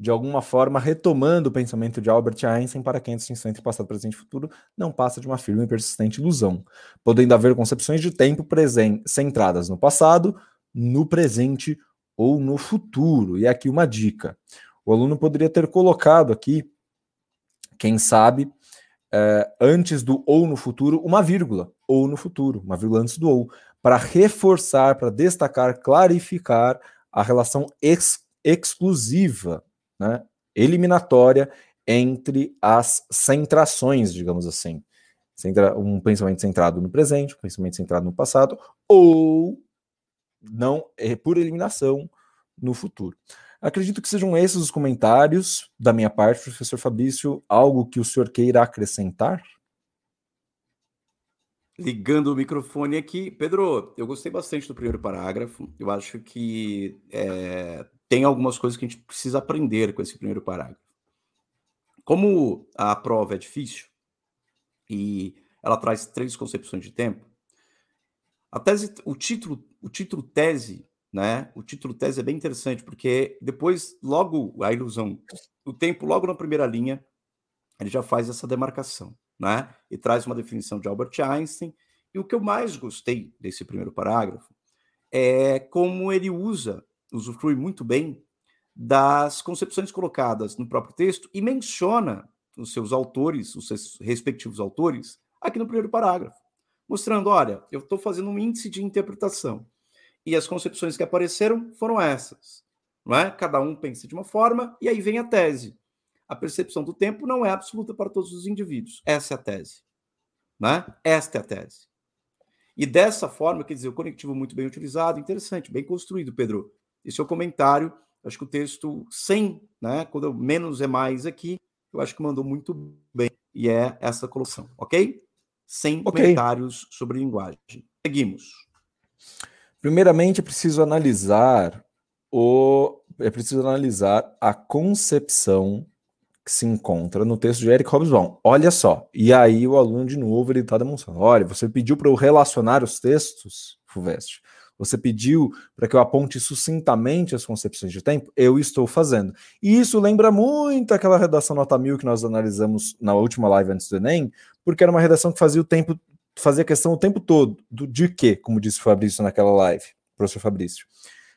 de alguma forma, retomando o pensamento de Albert Einstein para que esse instante passado, presente e futuro não passa de uma firme e persistente ilusão, podendo haver concepções de tempo centradas no passado, no presente ou no futuro. E aqui uma dica: o aluno poderia ter colocado aqui, quem sabe, é, antes do ou no futuro, uma vírgula, ou no futuro, uma vírgula antes do ou, para reforçar, para destacar, clarificar a relação ex exclusiva né, eliminatória entre as centrações, digamos assim. Um pensamento centrado no presente, um pensamento centrado no passado, ou não, é por eliminação, no futuro. Acredito que sejam esses os comentários da minha parte, professor Fabrício. Algo que o senhor queira acrescentar? Ligando o microfone aqui. Pedro, eu gostei bastante do primeiro parágrafo. Eu acho que é, tem algumas coisas que a gente precisa aprender com esse primeiro parágrafo. Como a prova é difícil e ela traz três concepções de tempo, a tese, o título, o título tese, né? O título tese é bem interessante porque depois, logo a ilusão, o tempo, logo na primeira linha, ele já faz essa demarcação, né? E traz uma definição de Albert Einstein. E o que eu mais gostei desse primeiro parágrafo é como ele usa usufrui muito bem das concepções colocadas no próprio texto e menciona os seus autores, os seus respectivos autores, aqui no primeiro parágrafo, mostrando: olha, eu estou fazendo um índice de interpretação e as concepções que apareceram foram essas. Não é? Cada um pensa de uma forma e aí vem a tese. A percepção do tempo não é absoluta para todos os indivíduos. Essa é a tese. Né? Esta é a tese. E dessa forma, quer dizer, o conectivo muito bem utilizado, interessante, bem construído, Pedro. Esse é o comentário. Acho que o texto sem, né? Quando menos é mais aqui, eu acho que mandou muito bem. E é essa colocação, ok? Sem okay. comentários sobre linguagem. Seguimos. Primeiramente, é preciso analisar o. É preciso analisar a concepção que se encontra no texto de Eric Hobsbawm. Olha só. E aí o aluno, de novo, ele está demonstrando. Olha, você pediu para eu relacionar os textos, Fuveste. Você pediu para que eu aponte sucintamente as concepções de tempo? Eu estou fazendo. E isso lembra muito aquela redação nota mil que nós analisamos na última live antes do Enem, porque era uma redação que fazia o tempo, fazia questão o tempo todo do, de quê, como disse o Fabrício naquela live, professor Fabrício.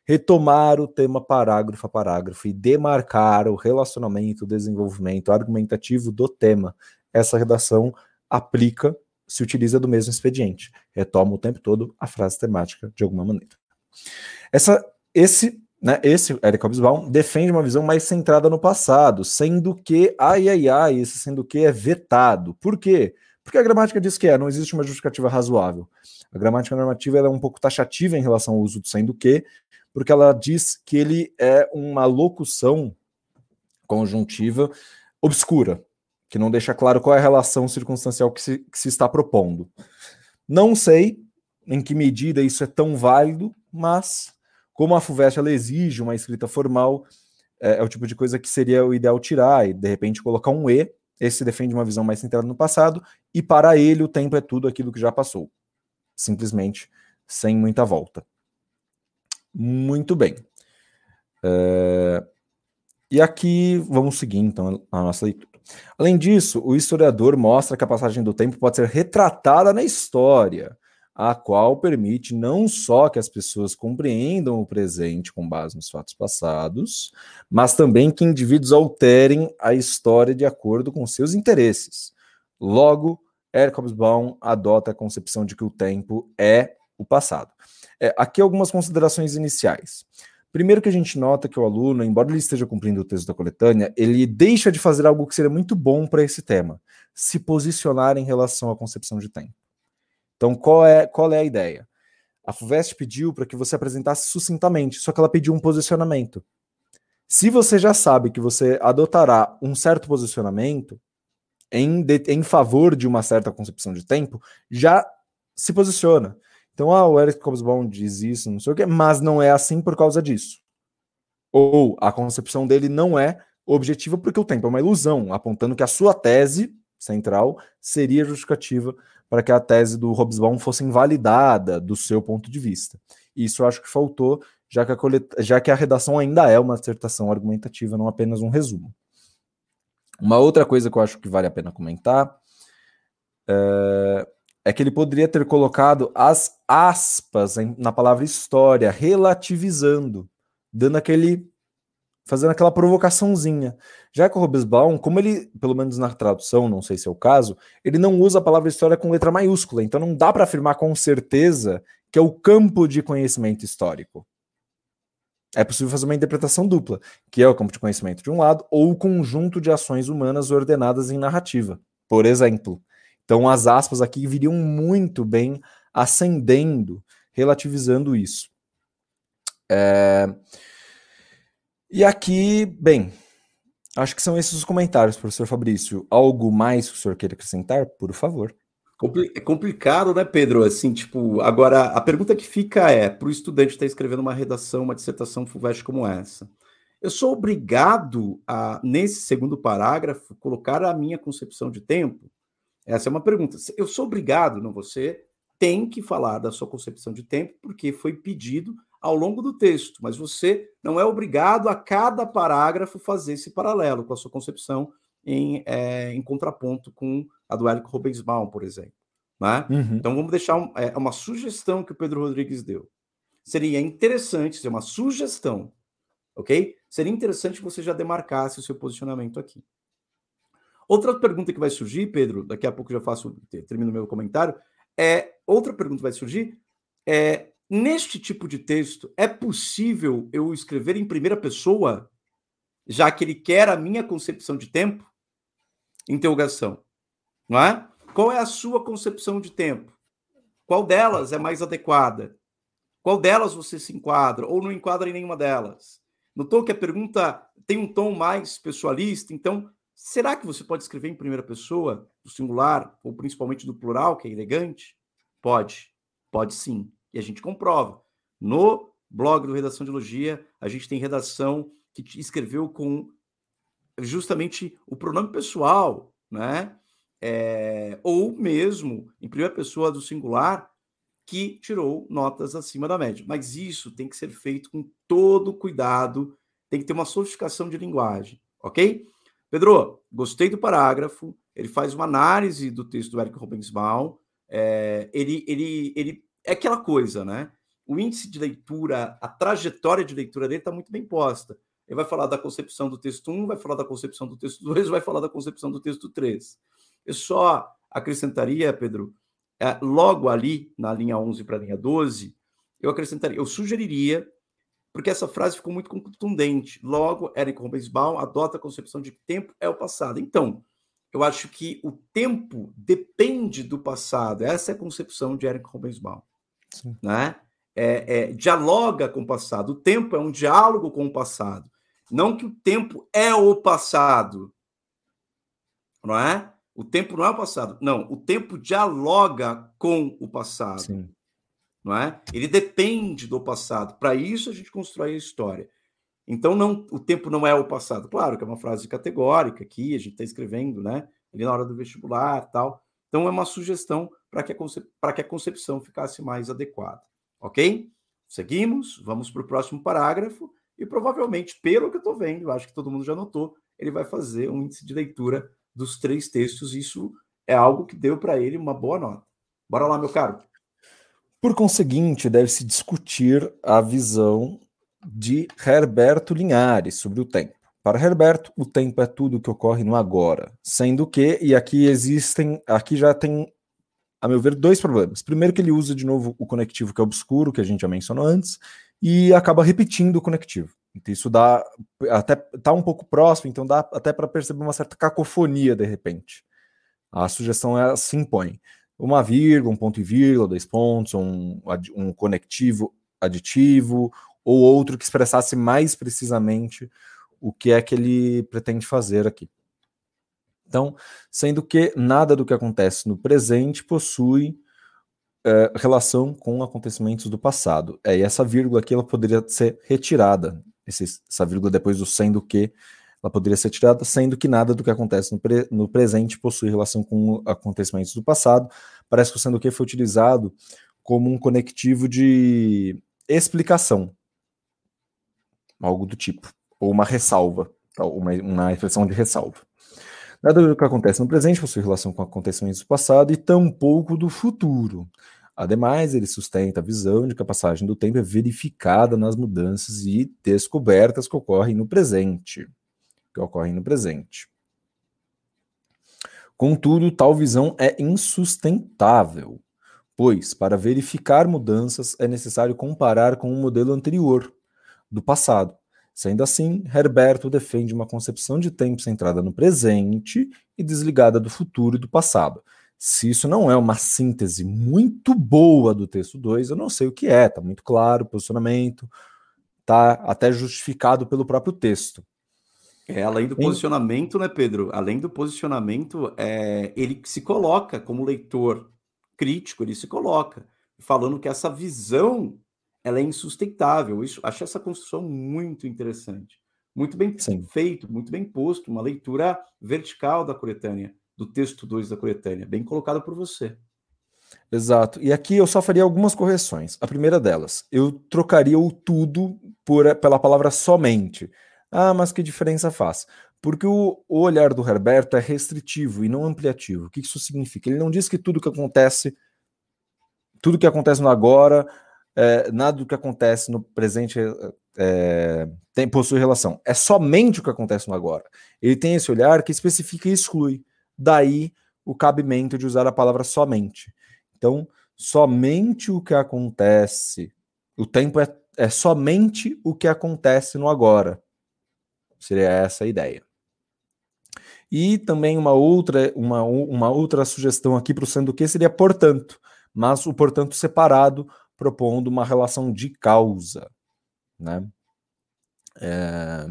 Retomar o tema parágrafo a parágrafo e demarcar o relacionamento, o desenvolvimento argumentativo do tema. Essa redação aplica se utiliza do mesmo expediente. Retoma o tempo todo a frase temática de alguma maneira. Essa, esse, né, esse Eric Hobsbawm defende uma visão mais centrada no passado, sendo que, ai, ai, ai, esse sendo que é vetado. Por quê? Porque a gramática diz que é, não existe uma justificativa razoável. A gramática normativa é um pouco taxativa em relação ao uso do sendo que, porque ela diz que ele é uma locução conjuntiva obscura, que não deixa claro qual é a relação circunstancial que se, que se está propondo. Não sei em que medida isso é tão válido, mas como a FUVEST ela exige uma escrita formal, é, é, o tipo de coisa que seria o ideal tirar e de repente colocar um E. Esse defende uma visão mais centrada no passado e para ele o tempo é tudo aquilo que já passou, simplesmente sem muita volta. Muito bem. É... E aqui vamos seguir então a nossa leitura. Além disso, o historiador mostra que a passagem do tempo pode ser retratada na história, a qual permite não só que as pessoas compreendam o presente com base nos fatos passados, mas também que indivíduos alterem a história de acordo com seus interesses. Logo, Eric Hobsbawm adota a concepção de que o tempo é o passado. É, aqui algumas considerações iniciais. Primeiro que a gente nota que o aluno, embora ele esteja cumprindo o texto da coletânea, ele deixa de fazer algo que seria muito bom para esse tema, se posicionar em relação à concepção de tempo. Então, qual é, qual é a ideia? A FUVEST pediu para que você apresentasse sucintamente, só que ela pediu um posicionamento. Se você já sabe que você adotará um certo posicionamento em, de, em favor de uma certa concepção de tempo, já se posiciona. Então, ah, o Eric Hobsbawm diz isso, não sei o quê, mas não é assim por causa disso. Ou a concepção dele não é objetiva porque o tempo é uma ilusão, apontando que a sua tese central seria justificativa para que a tese do Hobsbawm fosse invalidada do seu ponto de vista. Isso eu acho que faltou, já que a, já que a redação ainda é uma dissertação argumentativa, não apenas um resumo. Uma outra coisa que eu acho que vale a pena comentar é, é que ele poderia ter colocado as aspas na palavra história, relativizando, dando aquele fazendo aquela provocaçãozinha. Já que o Robesbaum, como ele, pelo menos na tradução, não sei se é o caso, ele não usa a palavra história com letra maiúscula, então não dá para afirmar com certeza que é o campo de conhecimento histórico. É possível fazer uma interpretação dupla, que é o campo de conhecimento de um lado, ou o conjunto de ações humanas ordenadas em narrativa, por exemplo. Então as aspas aqui viriam muito bem ascendendo, relativizando isso. É... E aqui, bem, acho que são esses os comentários, professor Fabrício. Algo mais que o senhor queira acrescentar, por favor? É complicado, né, Pedro? Assim, tipo, agora a pergunta que fica é: para o estudante estar tá escrevendo uma redação, uma dissertação FUVEST como essa, eu sou obrigado a, nesse segundo parágrafo, colocar a minha concepção de tempo? Essa é uma pergunta. Eu sou obrigado, não você tem que falar da sua concepção de tempo, porque foi pedido ao longo do texto, mas você não é obrigado a cada parágrafo fazer esse paralelo com a sua concepção em, é, em contraponto com a do Érico Rubensbaum, por exemplo. Né? Uhum. Então vamos deixar um, é, uma sugestão que o Pedro Rodrigues deu. Seria interessante, ser uma sugestão, ok? Seria interessante que você já demarcasse o seu posicionamento aqui. Outra pergunta que vai surgir, Pedro, daqui a pouco já faço, termino meu comentário, é outra pergunta vai surgir é Neste tipo de texto, é possível eu escrever em primeira pessoa, já que ele quer a minha concepção de tempo? Interrogação. Não é? Qual é a sua concepção de tempo? Qual delas é mais adequada? Qual delas você se enquadra ou não enquadra em nenhuma delas? Notou que a pergunta tem um tom mais pessoalista, então será que você pode escrever em primeira pessoa, do singular, ou principalmente do plural, que é elegante? Pode, pode sim e a gente comprova. No blog do Redação de Elogia, a gente tem redação que escreveu com justamente o pronome pessoal, né? É, ou mesmo em primeira pessoa do singular, que tirou notas acima da média. Mas isso tem que ser feito com todo cuidado, tem que ter uma sofisticação de linguagem, ok? Pedro, gostei do parágrafo, ele faz uma análise do texto do Eric Robensbaum, é, ele, ele, ele é aquela coisa, né? O índice de leitura, a trajetória de leitura dele está muito bem posta. Ele vai falar da concepção do texto 1, vai falar da concepção do texto 2, vai falar da concepção do texto 3. Eu só acrescentaria, Pedro, é, logo ali, na linha 11 para a linha 12, eu acrescentaria, eu sugeriria, porque essa frase ficou muito contundente. Logo, Eric Robensbaum adota a concepção de que tempo é o passado. Então, eu acho que o tempo depende do passado. Essa é a concepção de Eric Robensbaum né? É, é, dialoga com o passado. O tempo é um diálogo com o passado. Não que o tempo é o passado, não é? O tempo não é o passado. Não, o tempo dialoga com o passado. Sim. Não é? Ele depende do passado. Para isso a gente constrói a história. Então não, o tempo não é o passado. Claro que é uma frase categórica aqui, a gente está escrevendo, né? Ali na hora do vestibular, tal. Então é uma sugestão para que, que a concepção ficasse mais adequada. Ok? Seguimos, vamos para o próximo parágrafo, e provavelmente, pelo que eu estou vendo, acho que todo mundo já notou, ele vai fazer um índice de leitura dos três textos. Isso é algo que deu para ele uma boa nota. Bora lá, meu caro. Por conseguinte, deve-se discutir a visão de Herberto Linhares sobre o tempo. Para Herberto, o tempo é tudo que ocorre no agora, sendo que, e aqui existem, aqui já tem a meu ver, dois problemas. Primeiro, que ele usa de novo o conectivo que é obscuro, que a gente já mencionou antes, e acaba repetindo o conectivo. Então, isso dá até tá um pouco próximo, então dá até para perceber uma certa cacofonia de repente. A sugestão é se impõe uma vírgula, um ponto e vírgula, dois pontos, um, um conectivo aditivo, ou outro que expressasse mais precisamente o que é que ele pretende fazer aqui. Então, sendo que nada do que acontece no presente possui é, relação com acontecimentos do passado. É, e essa vírgula aqui ela poderia ser retirada. Esse, essa vírgula depois do sendo que ela poderia ser tirada, sendo que nada do que acontece no, pre, no presente possui relação com acontecimentos do passado. Parece que o sendo que foi utilizado como um conectivo de explicação, algo do tipo, ou uma ressalva, uma, uma expressão de ressalva. Nada do que acontece no presente possui relação com acontecimentos do passado e tampouco do futuro. Ademais, ele sustenta a visão de que a passagem do tempo é verificada nas mudanças e descobertas que ocorrem no presente. Que ocorrem no presente. Contudo, tal visão é insustentável, pois, para verificar mudanças, é necessário comparar com o um modelo anterior, do passado. Sendo assim, Herberto defende uma concepção de tempo centrada no presente e desligada do futuro e do passado se isso não é uma síntese muito boa do texto 2, eu não sei o que é, tá muito claro o posicionamento, tá até justificado pelo próprio texto. É, além do posicionamento, né, Pedro? Além do posicionamento, é, ele se coloca como leitor crítico, ele se coloca falando que essa visão ela é insustentável. Isso, acho essa construção muito interessante, muito bem Sim. feito, muito bem posto, uma leitura vertical da coletânea do texto 2 da coletânea, bem colocado por você. Exato. E aqui eu só faria algumas correções. A primeira delas, eu trocaria o tudo por, pela palavra somente. Ah, mas que diferença faz? Porque o, olhar do Herberto é restritivo e não ampliativo. O que isso significa? Ele não diz que tudo que acontece, tudo que acontece no agora, é, nada do que acontece no presente é, tem, possui relação. É somente o que acontece no agora. Ele tem esse olhar que especifica e exclui. Daí o cabimento de usar a palavra somente. Então, somente o que acontece, o tempo é, é somente o que acontece no agora. Seria essa a ideia. E também uma outra, uma, uma outra sugestão aqui para o sendo que seria portanto, mas o portanto separado, propondo uma relação de causa. Né? É...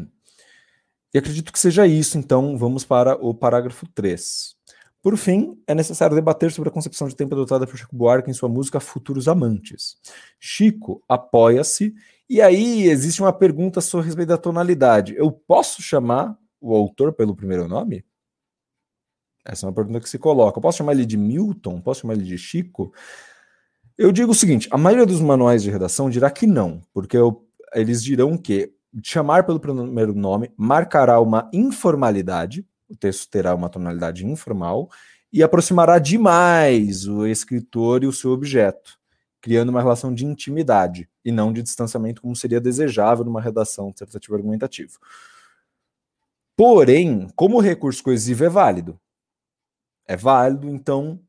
E acredito que seja isso, então vamos para o parágrafo 3. Por fim, é necessário debater sobre a concepção de tempo adotada por Chico Buarque em sua música Futuros Amantes. Chico apoia-se, e aí existe uma pergunta sobre respeito da tonalidade. Eu posso chamar o autor pelo primeiro nome? Essa é uma pergunta que se coloca. Eu posso chamar ele de Milton? Posso chamar ele de Chico? Eu digo o seguinte: a maioria dos manuais de redação dirá que não, porque eu, eles dirão que chamar pelo primeiro nome marcará uma informalidade, o texto terá uma tonalidade informal, e aproximará demais o escritor e o seu objeto, criando uma relação de intimidade e não de distanciamento, como seria desejável numa redação dissertativa argumentativa. Porém, como o recurso coesivo é válido, é válido, então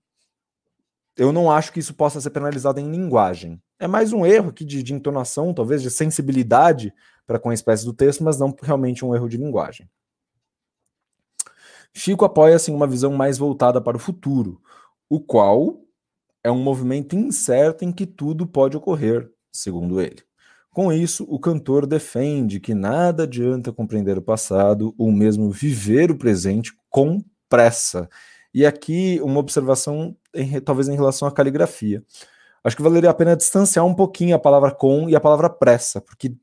eu não acho que isso possa ser penalizado em linguagem. É mais um erro aqui de, de entonação, talvez de sensibilidade para com a espécie do texto, mas não realmente um erro de linguagem. Chico apoia-se em uma visão mais voltada para o futuro, o qual é um movimento incerto em que tudo pode ocorrer, segundo ele. Com isso, o cantor defende que nada adianta compreender o passado ou mesmo viver o presente com pressa. E aqui uma observação, em, talvez em relação à caligrafia. Acho que valeria a pena distanciar um pouquinho a palavra com e a palavra pressa, porque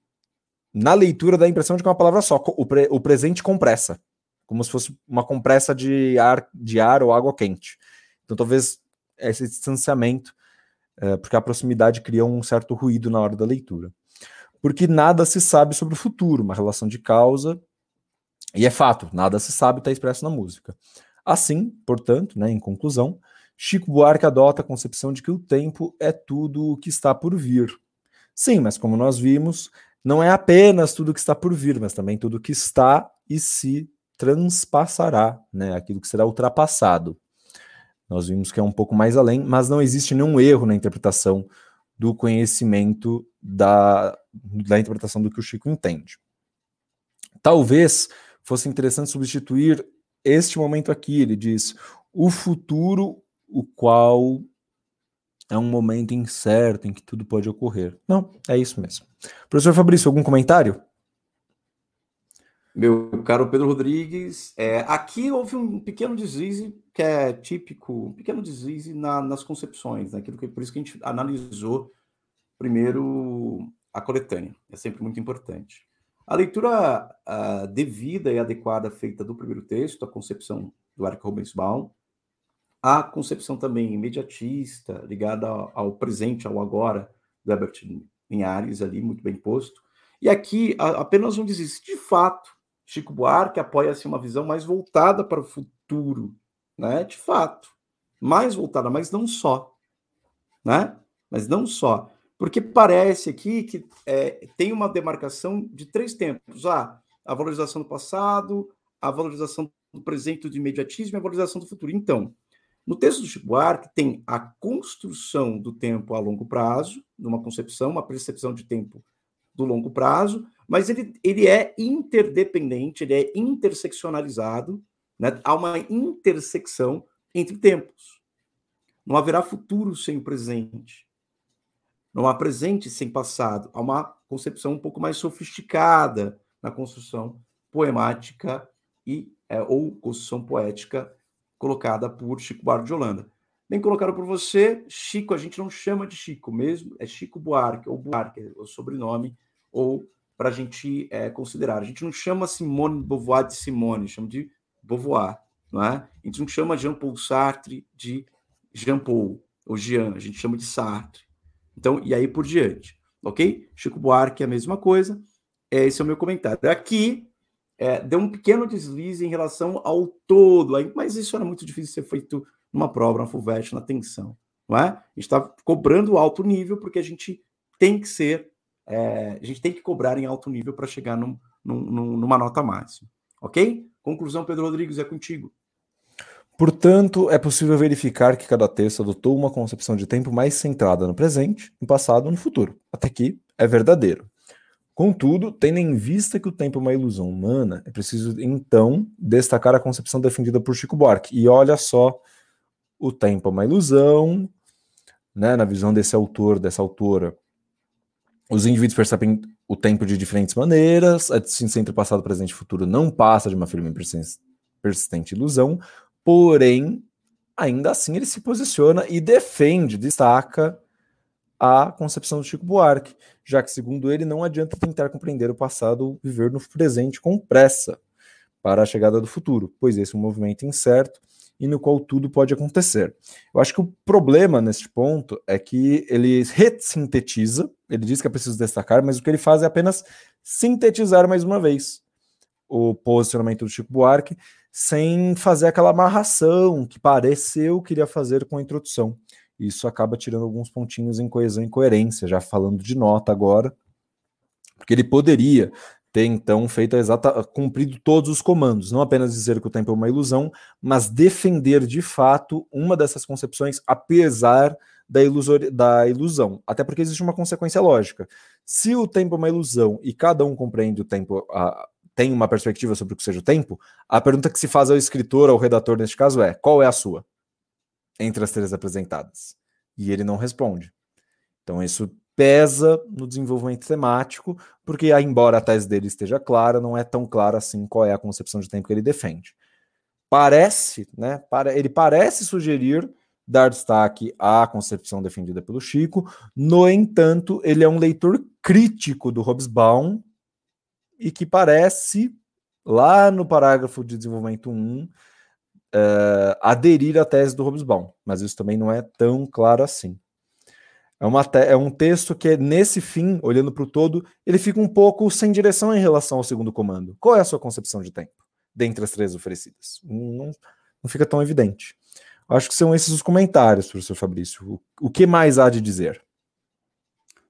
na leitura dá a impressão de que é uma palavra só, o, pre, o presente compressa, como se fosse uma compressa de ar, de ar ou água quente. Então talvez esse distanciamento, é, porque a proximidade cria um certo ruído na hora da leitura. Porque nada se sabe sobre o futuro, uma relação de causa, e é fato, nada se sabe está expresso na música. Assim, portanto, né, em conclusão, Chico Buarque adota a concepção de que o tempo é tudo o que está por vir. Sim, mas como nós vimos, não é apenas tudo que está por vir, mas também tudo que está e se transpassará, né? Aquilo que será ultrapassado. Nós vimos que é um pouco mais além, mas não existe nenhum erro na interpretação do conhecimento da, da interpretação do que o Chico entende. Talvez fosse interessante substituir este momento aqui, ele diz, o futuro, o qual é um momento incerto em que tudo pode ocorrer. Não, é isso mesmo. Professor Fabrício, algum comentário? Meu caro Pedro Rodrigues, é, aqui houve um pequeno deslize que é típico, um pequeno deslize na, nas concepções, naquilo né? que por isso que a gente analisou primeiro a coletânea, é sempre muito importante. A leitura uh, devida e adequada feita do primeiro texto, a concepção do Eric Rubensbaum, a concepção também imediatista, ligada ao, ao presente, ao agora, do Herbert Linhares, ali, muito bem posto. E aqui a, apenas um diz de fato, Chico Buarque apoia-se uma visão mais voltada para o futuro, né? De fato, mais voltada, mas não só, né? Mas não só. Porque parece aqui que é, tem uma demarcação de três tempos: ah, a valorização do passado, a valorização do presente do imediatismo e a valorização do futuro. Então, no texto do Chico Buarque tem a construção do tempo a longo prazo, numa concepção, uma percepção de tempo do longo prazo, mas ele, ele é interdependente, ele é interseccionalizado, né? há uma intersecção entre tempos. Não haverá futuro sem presente. Não há presente sem passado. Há uma concepção um pouco mais sofisticada na construção poemática e é, ou construção poética colocada por Chico Buarque de Holanda. Bem colocado por você, Chico, a gente não chama de Chico mesmo, é Chico Buarque, ou Buarque, é o sobrenome, ou para a gente é, considerar. A gente não chama Simone Beauvoir de Simone, chama de Beauvoir, não é? A gente não chama Jean-Paul Sartre de Jean-Paul, ou Jean, a gente chama de Sartre. Então, e aí por diante, ok? Chico Buarque é a mesma coisa. É, esse é o meu comentário. Aqui é, deu um pequeno deslize em relação ao todo, mas isso era muito difícil de ser feito numa prova, na FUVEST, na tensão, não é? A gente está cobrando alto nível porque a gente tem que ser, é, a gente tem que cobrar em alto nível para chegar num, num, numa nota máxima, ok? Conclusão, Pedro Rodrigues, é contigo. Portanto, é possível verificar que cada texto adotou uma concepção de tempo mais centrada no presente, no passado ou no futuro. Até aqui é verdadeiro. Contudo, tendo em vista que o tempo é uma ilusão humana, é preciso então destacar a concepção defendida por Chico Buarque. E olha só, o tempo é uma ilusão, né, na visão desse autor, dessa autora. Os indivíduos percebem o tempo de diferentes maneiras, a distinção entre passado, presente e futuro não passa de uma firme persistente ilusão, porém, ainda assim ele se posiciona e defende, destaca a concepção do Chico Buarque, já que, segundo ele, não adianta tentar compreender o passado ou viver no presente com pressa para a chegada do futuro, pois esse é um movimento incerto e no qual tudo pode acontecer. Eu acho que o problema neste ponto é que ele ressintetiza, ele diz que é preciso destacar, mas o que ele faz é apenas sintetizar mais uma vez o posicionamento do Chico Buarque, sem fazer aquela amarração que pareceu que iria fazer com a introdução. Isso acaba tirando alguns pontinhos em coesão e coerência, já falando de nota agora, porque ele poderia ter então feito a exata, cumprido todos os comandos, não apenas dizer que o tempo é uma ilusão, mas defender de fato uma dessas concepções, apesar da, ilusor, da ilusão. Até porque existe uma consequência lógica. Se o tempo é uma ilusão e cada um compreende o tempo, a, tem uma perspectiva sobre o que seja o tempo, a pergunta que se faz ao escritor, ao redator neste caso é: qual é a sua? entre as três apresentadas. E ele não responde. Então isso pesa no desenvolvimento temático, porque embora a tese dele esteja clara, não é tão clara assim qual é a concepção de tempo que ele defende. Parece, né? Para, ele parece sugerir dar destaque à concepção defendida pelo Chico, no entanto, ele é um leitor crítico do Hobsbawm e que parece, lá no parágrafo de desenvolvimento 1, uh, aderir à tese do Hobsbawm, mas isso também não é tão claro assim. É, uma é um texto que, nesse fim, olhando para o todo, ele fica um pouco sem direção em relação ao segundo comando. Qual é a sua concepção de tempo, dentre as três oferecidas? Não, não fica tão evidente. Acho que são esses os comentários, professor Fabrício. O, o que mais há de dizer?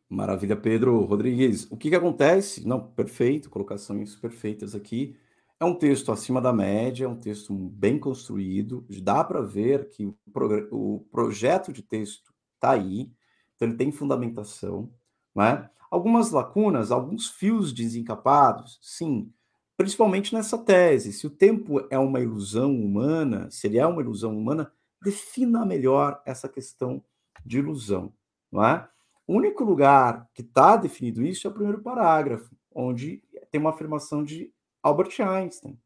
Maravilha, Pedro Rodrigues. O que, que acontece? Não, perfeito, colocações perfeitas aqui. É um texto acima da média, é um texto bem construído, dá para ver que o, o, projeto de texto está aí, então ele tem fundamentação. Né? Algumas lacunas, alguns fios desencapados, sim, principalmente nessa tese. Se o tempo é uma ilusão humana, se ele é uma ilusão humana, defina melhor essa questão de ilusão. Não é? O único lugar que está definido isso é o primeiro parágrafo, onde tem uma afirmação de Albert Einstein.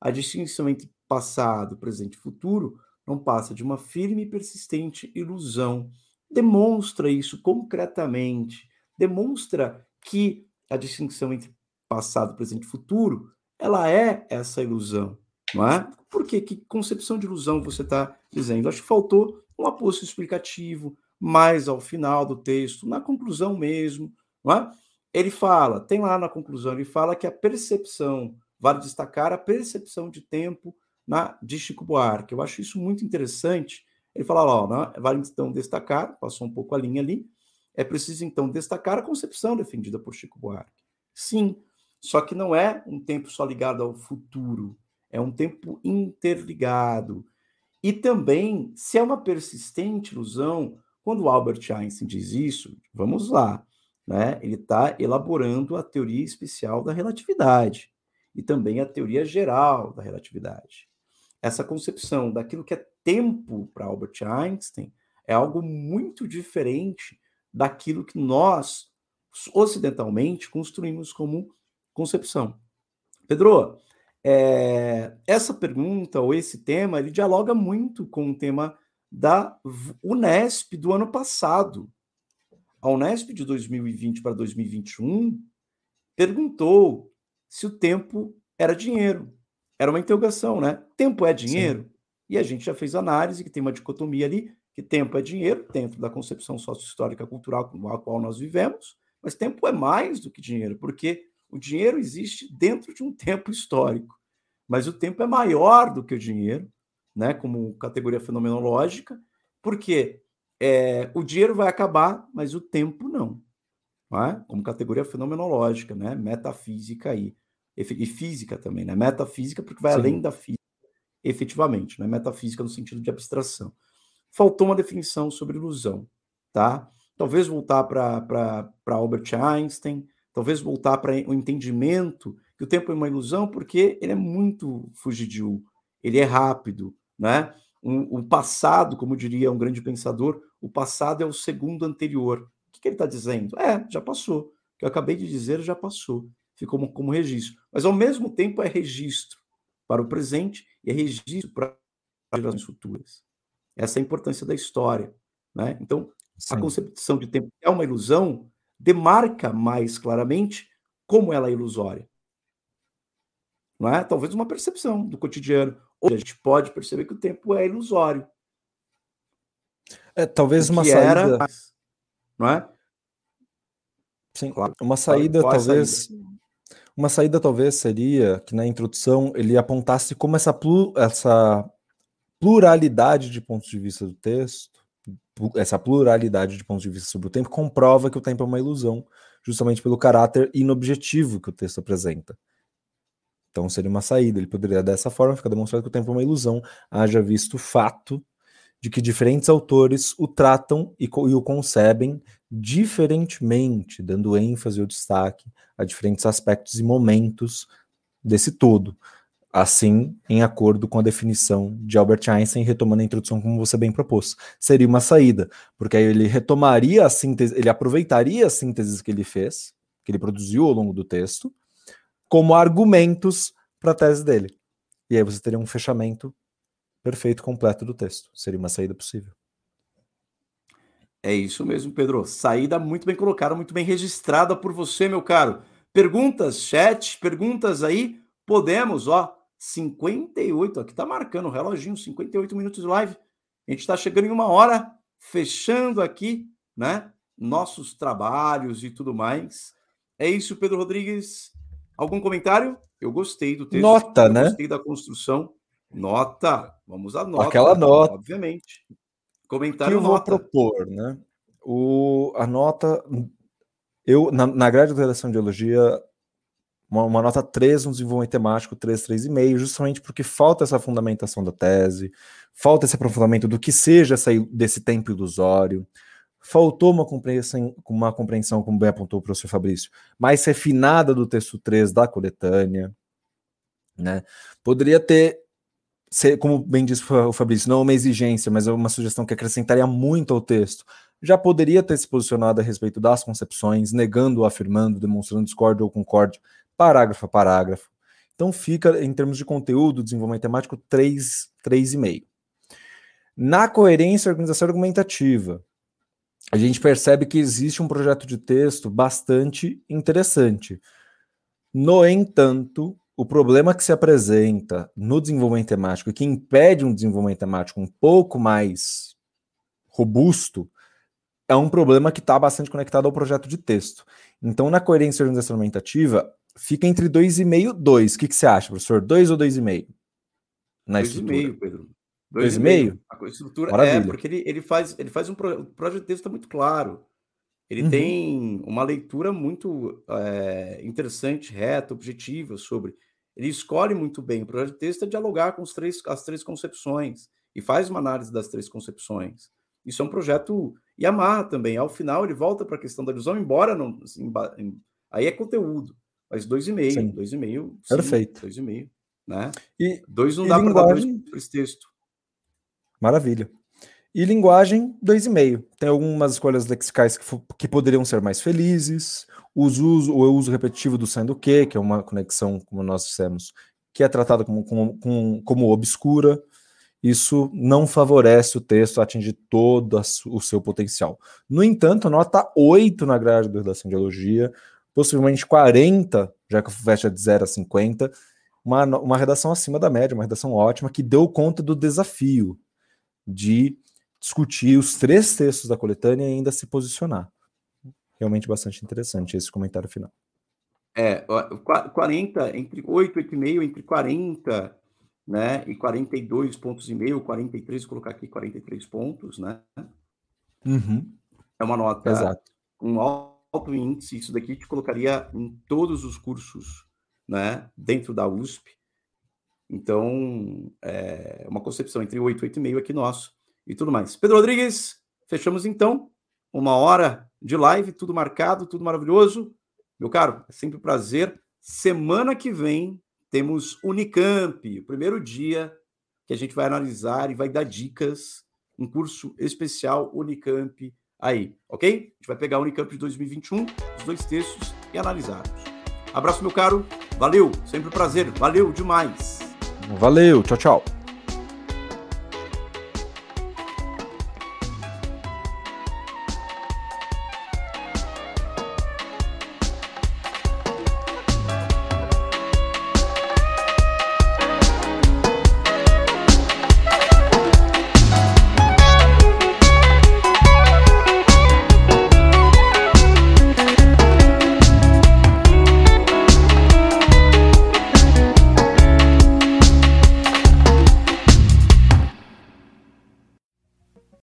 A distinção entre passado, presente e futuro não passa de uma firme e persistente ilusão. Demonstra isso concretamente, demonstra que a distinção entre passado, presente e futuro, ela é essa ilusão, não é? Por quê? Que concepção de ilusão você está dizendo? Acho que faltou um aposto explicativo mais ao final do texto, na conclusão mesmo, não é? Ele fala, tem lá na conclusão, ele fala que a percepção, vale destacar a percepção de tempo na, de Chico Buarque. Eu acho isso muito interessante. Ele fala lá, ó, vale então destacar, passou um pouco a linha ali, é preciso então destacar a concepção defendida por Chico Buarque. Sim, só que não é um tempo só ligado ao futuro, é um tempo interligado. E também, se é uma persistente ilusão, quando Albert Einstein diz isso, vamos lá, né? Ele está elaborando a teoria especial da relatividade e também a teoria geral da relatividade. Essa concepção daquilo que é tempo para Albert Einstein é algo muito diferente daquilo que nós, ocidentalmente, construímos como concepção. Pedro, é, essa pergunta ou esse tema, ele dialoga muito com o tema da Unesp do ano passado. A Unesp de 2020 para 2021 perguntou se o tempo era dinheiro. Era uma interrogação, né? Tempo é dinheiro? Sim. E a gente já fez análise que tem uma dicotomia ali, que tempo é dinheiro, dentro da concepção sócio-histórica cultural com a qual nós vivemos, mas tempo é mais do que dinheiro, porque o dinheiro existe dentro de um tempo histórico, mas o tempo é maior do que o dinheiro, né, como categoria fenomenológica, porque é, o dinheiro vai acabar, mas o tempo não, não é? como categoria fenomenológica, né, metafísica aí e física também, né? Metafísica, porque vai Sim. além da física, efetivamente, né? Metafísica no sentido de abstração. Faltou uma definição sobre ilusão, tá? Talvez voltar para Albert Einstein, talvez voltar para o entendimento que o tempo é uma ilusão, porque ele é muito fugidio, ele é rápido, né? O passado, como diria um grande pensador, o passado é o segundo anterior. O que, que ele está dizendo? É, já passou. O que eu acabei de dizer já passou ficou como, como registro. Mas, ao mesmo tempo, é registro para o presente e é registro para as gerações futuras. Essa é a importância da história. Né? Então, Sim. a concepção de tempo é uma ilusão, demarca mais claramente como ela é ilusória. Não é? Talvez uma percepção do cotidiano. Ou a gente pode perceber que o tempo é ilusório. É, talvez uma saída. Era, não é? Sim, claro. uma saída, talvez. Saída? Uma saída talvez seria que na introdução ele apontasse como essa, plu essa pluralidade de pontos de vista do texto, essa pluralidade de pontos de vista sobre o tempo, comprova que o tempo é uma ilusão, justamente pelo caráter inobjetivo que o texto apresenta. Então seria uma saída, ele poderia dessa forma ficar demonstrado que o tempo é uma ilusão, haja visto o fato de que diferentes autores o tratam e, e o concebem diferentemente, dando ênfase ou destaque a diferentes aspectos e momentos desse todo. Assim, em acordo com a definição de Albert Einstein, retomando a introdução como você bem propôs, seria uma saída, porque aí ele retomaria a síntese, ele aproveitaria as sínteses que ele fez, que ele produziu ao longo do texto, como argumentos para a tese dele. E aí você teria um fechamento perfeito, completo do texto. Seria uma saída possível. É isso mesmo, Pedro. Saída muito bem colocada, muito bem registrada por você, meu caro. Perguntas, chat, perguntas aí. Podemos, ó, 58, aqui tá marcando o reloginho, 58 minutos de live. A gente está chegando em uma hora, fechando aqui, né? Nossos trabalhos e tudo mais. É isso, Pedro Rodrigues. Algum comentário? Eu gostei do texto. Nota, né? Gostei da construção. Nota. Vamos à nota. Aquela nota. Obviamente. Comentário que eu nota. vou propor, né? O, a nota. Eu, na, na grade de redação de elogia, uma, uma, nota 3 no desenvolvimento temático, 3, 3,5, justamente porque falta essa fundamentação da tese, falta esse aprofundamento do que seja essa, desse tempo ilusório, faltou uma compreensão, uma compreensão, como bem apontou o professor Fabrício, mais refinada do texto 3 da coletânea, né? Poderia ter como bem disse o Fabrício, não é uma exigência, mas é uma sugestão que acrescentaria muito ao texto. Já poderia ter se posicionado a respeito das concepções, negando ou afirmando, demonstrando discórdia ou concórdia, parágrafo a parágrafo. Então fica, em termos de conteúdo, desenvolvimento temático, 3, 3,5. Na coerência organização argumentativa, a gente percebe que existe um projeto de texto bastante interessante. No entanto, o problema que se apresenta no desenvolvimento temático e que impede um desenvolvimento temático um pouco mais robusto é um problema que está bastante conectado ao projeto de texto. Então, na coerência argumentativa, fica entre 2,5 e 2. O que, que você acha, professor? 2 ou 2,5? Na 2,5, Pedro. 2,5? A estrutura Maravilha. é, porque ele, ele, faz, ele faz um pro, o projeto de texto está muito claro. Ele uhum. tem uma leitura muito é, interessante, reta, objetiva sobre. Ele escolhe muito bem. O projeto de texto é dialogar com os três, as três concepções e faz uma análise das três concepções. Isso é um projeto e amarra também. Ao final, ele volta para a questão da ilusão, embora não. Assim, aí é conteúdo, mas dois e meio, dois e meio, perfeito, dois e meio, né? E dois não dá para dar dois esse texto. Maravilha. E linguagem, 2,5. Tem algumas escolhas lexicais que, que poderiam ser mais felizes. O uso, o uso repetitivo do sendo que, que é uma conexão, como nós dissemos, que é tratada como, como, como obscura. Isso não favorece o texto a atingir todo o seu potencial. No entanto, nota 8 na grade de elogia, possivelmente 40, já que FUVEST é de 0 a 50, uma, uma redação acima da média, uma redação ótima, que deu conta do desafio de discutir os três textos da coletânea e ainda se posicionar. Realmente bastante interessante esse comentário final. É, 40, entre 8, 8,5, entre 40 né, e 42 pontos e meio, 43, vou colocar aqui 43 pontos, né? Uhum. É uma nota Exato. um alto índice, isso daqui te colocaria em todos os cursos, né, dentro da USP. Então, é uma concepção entre 8 e 8,5 aqui nosso e tudo mais. Pedro Rodrigues, fechamos então uma hora de live, tudo marcado, tudo maravilhoso. Meu caro, é sempre um prazer. Semana que vem temos Unicamp, o primeiro dia que a gente vai analisar e vai dar dicas, um curso especial Unicamp aí, ok? A gente vai pegar Unicamp de 2021, os dois textos e analisarmos. Abraço, meu caro. Valeu, sempre um prazer. Valeu demais. Valeu, tchau, tchau.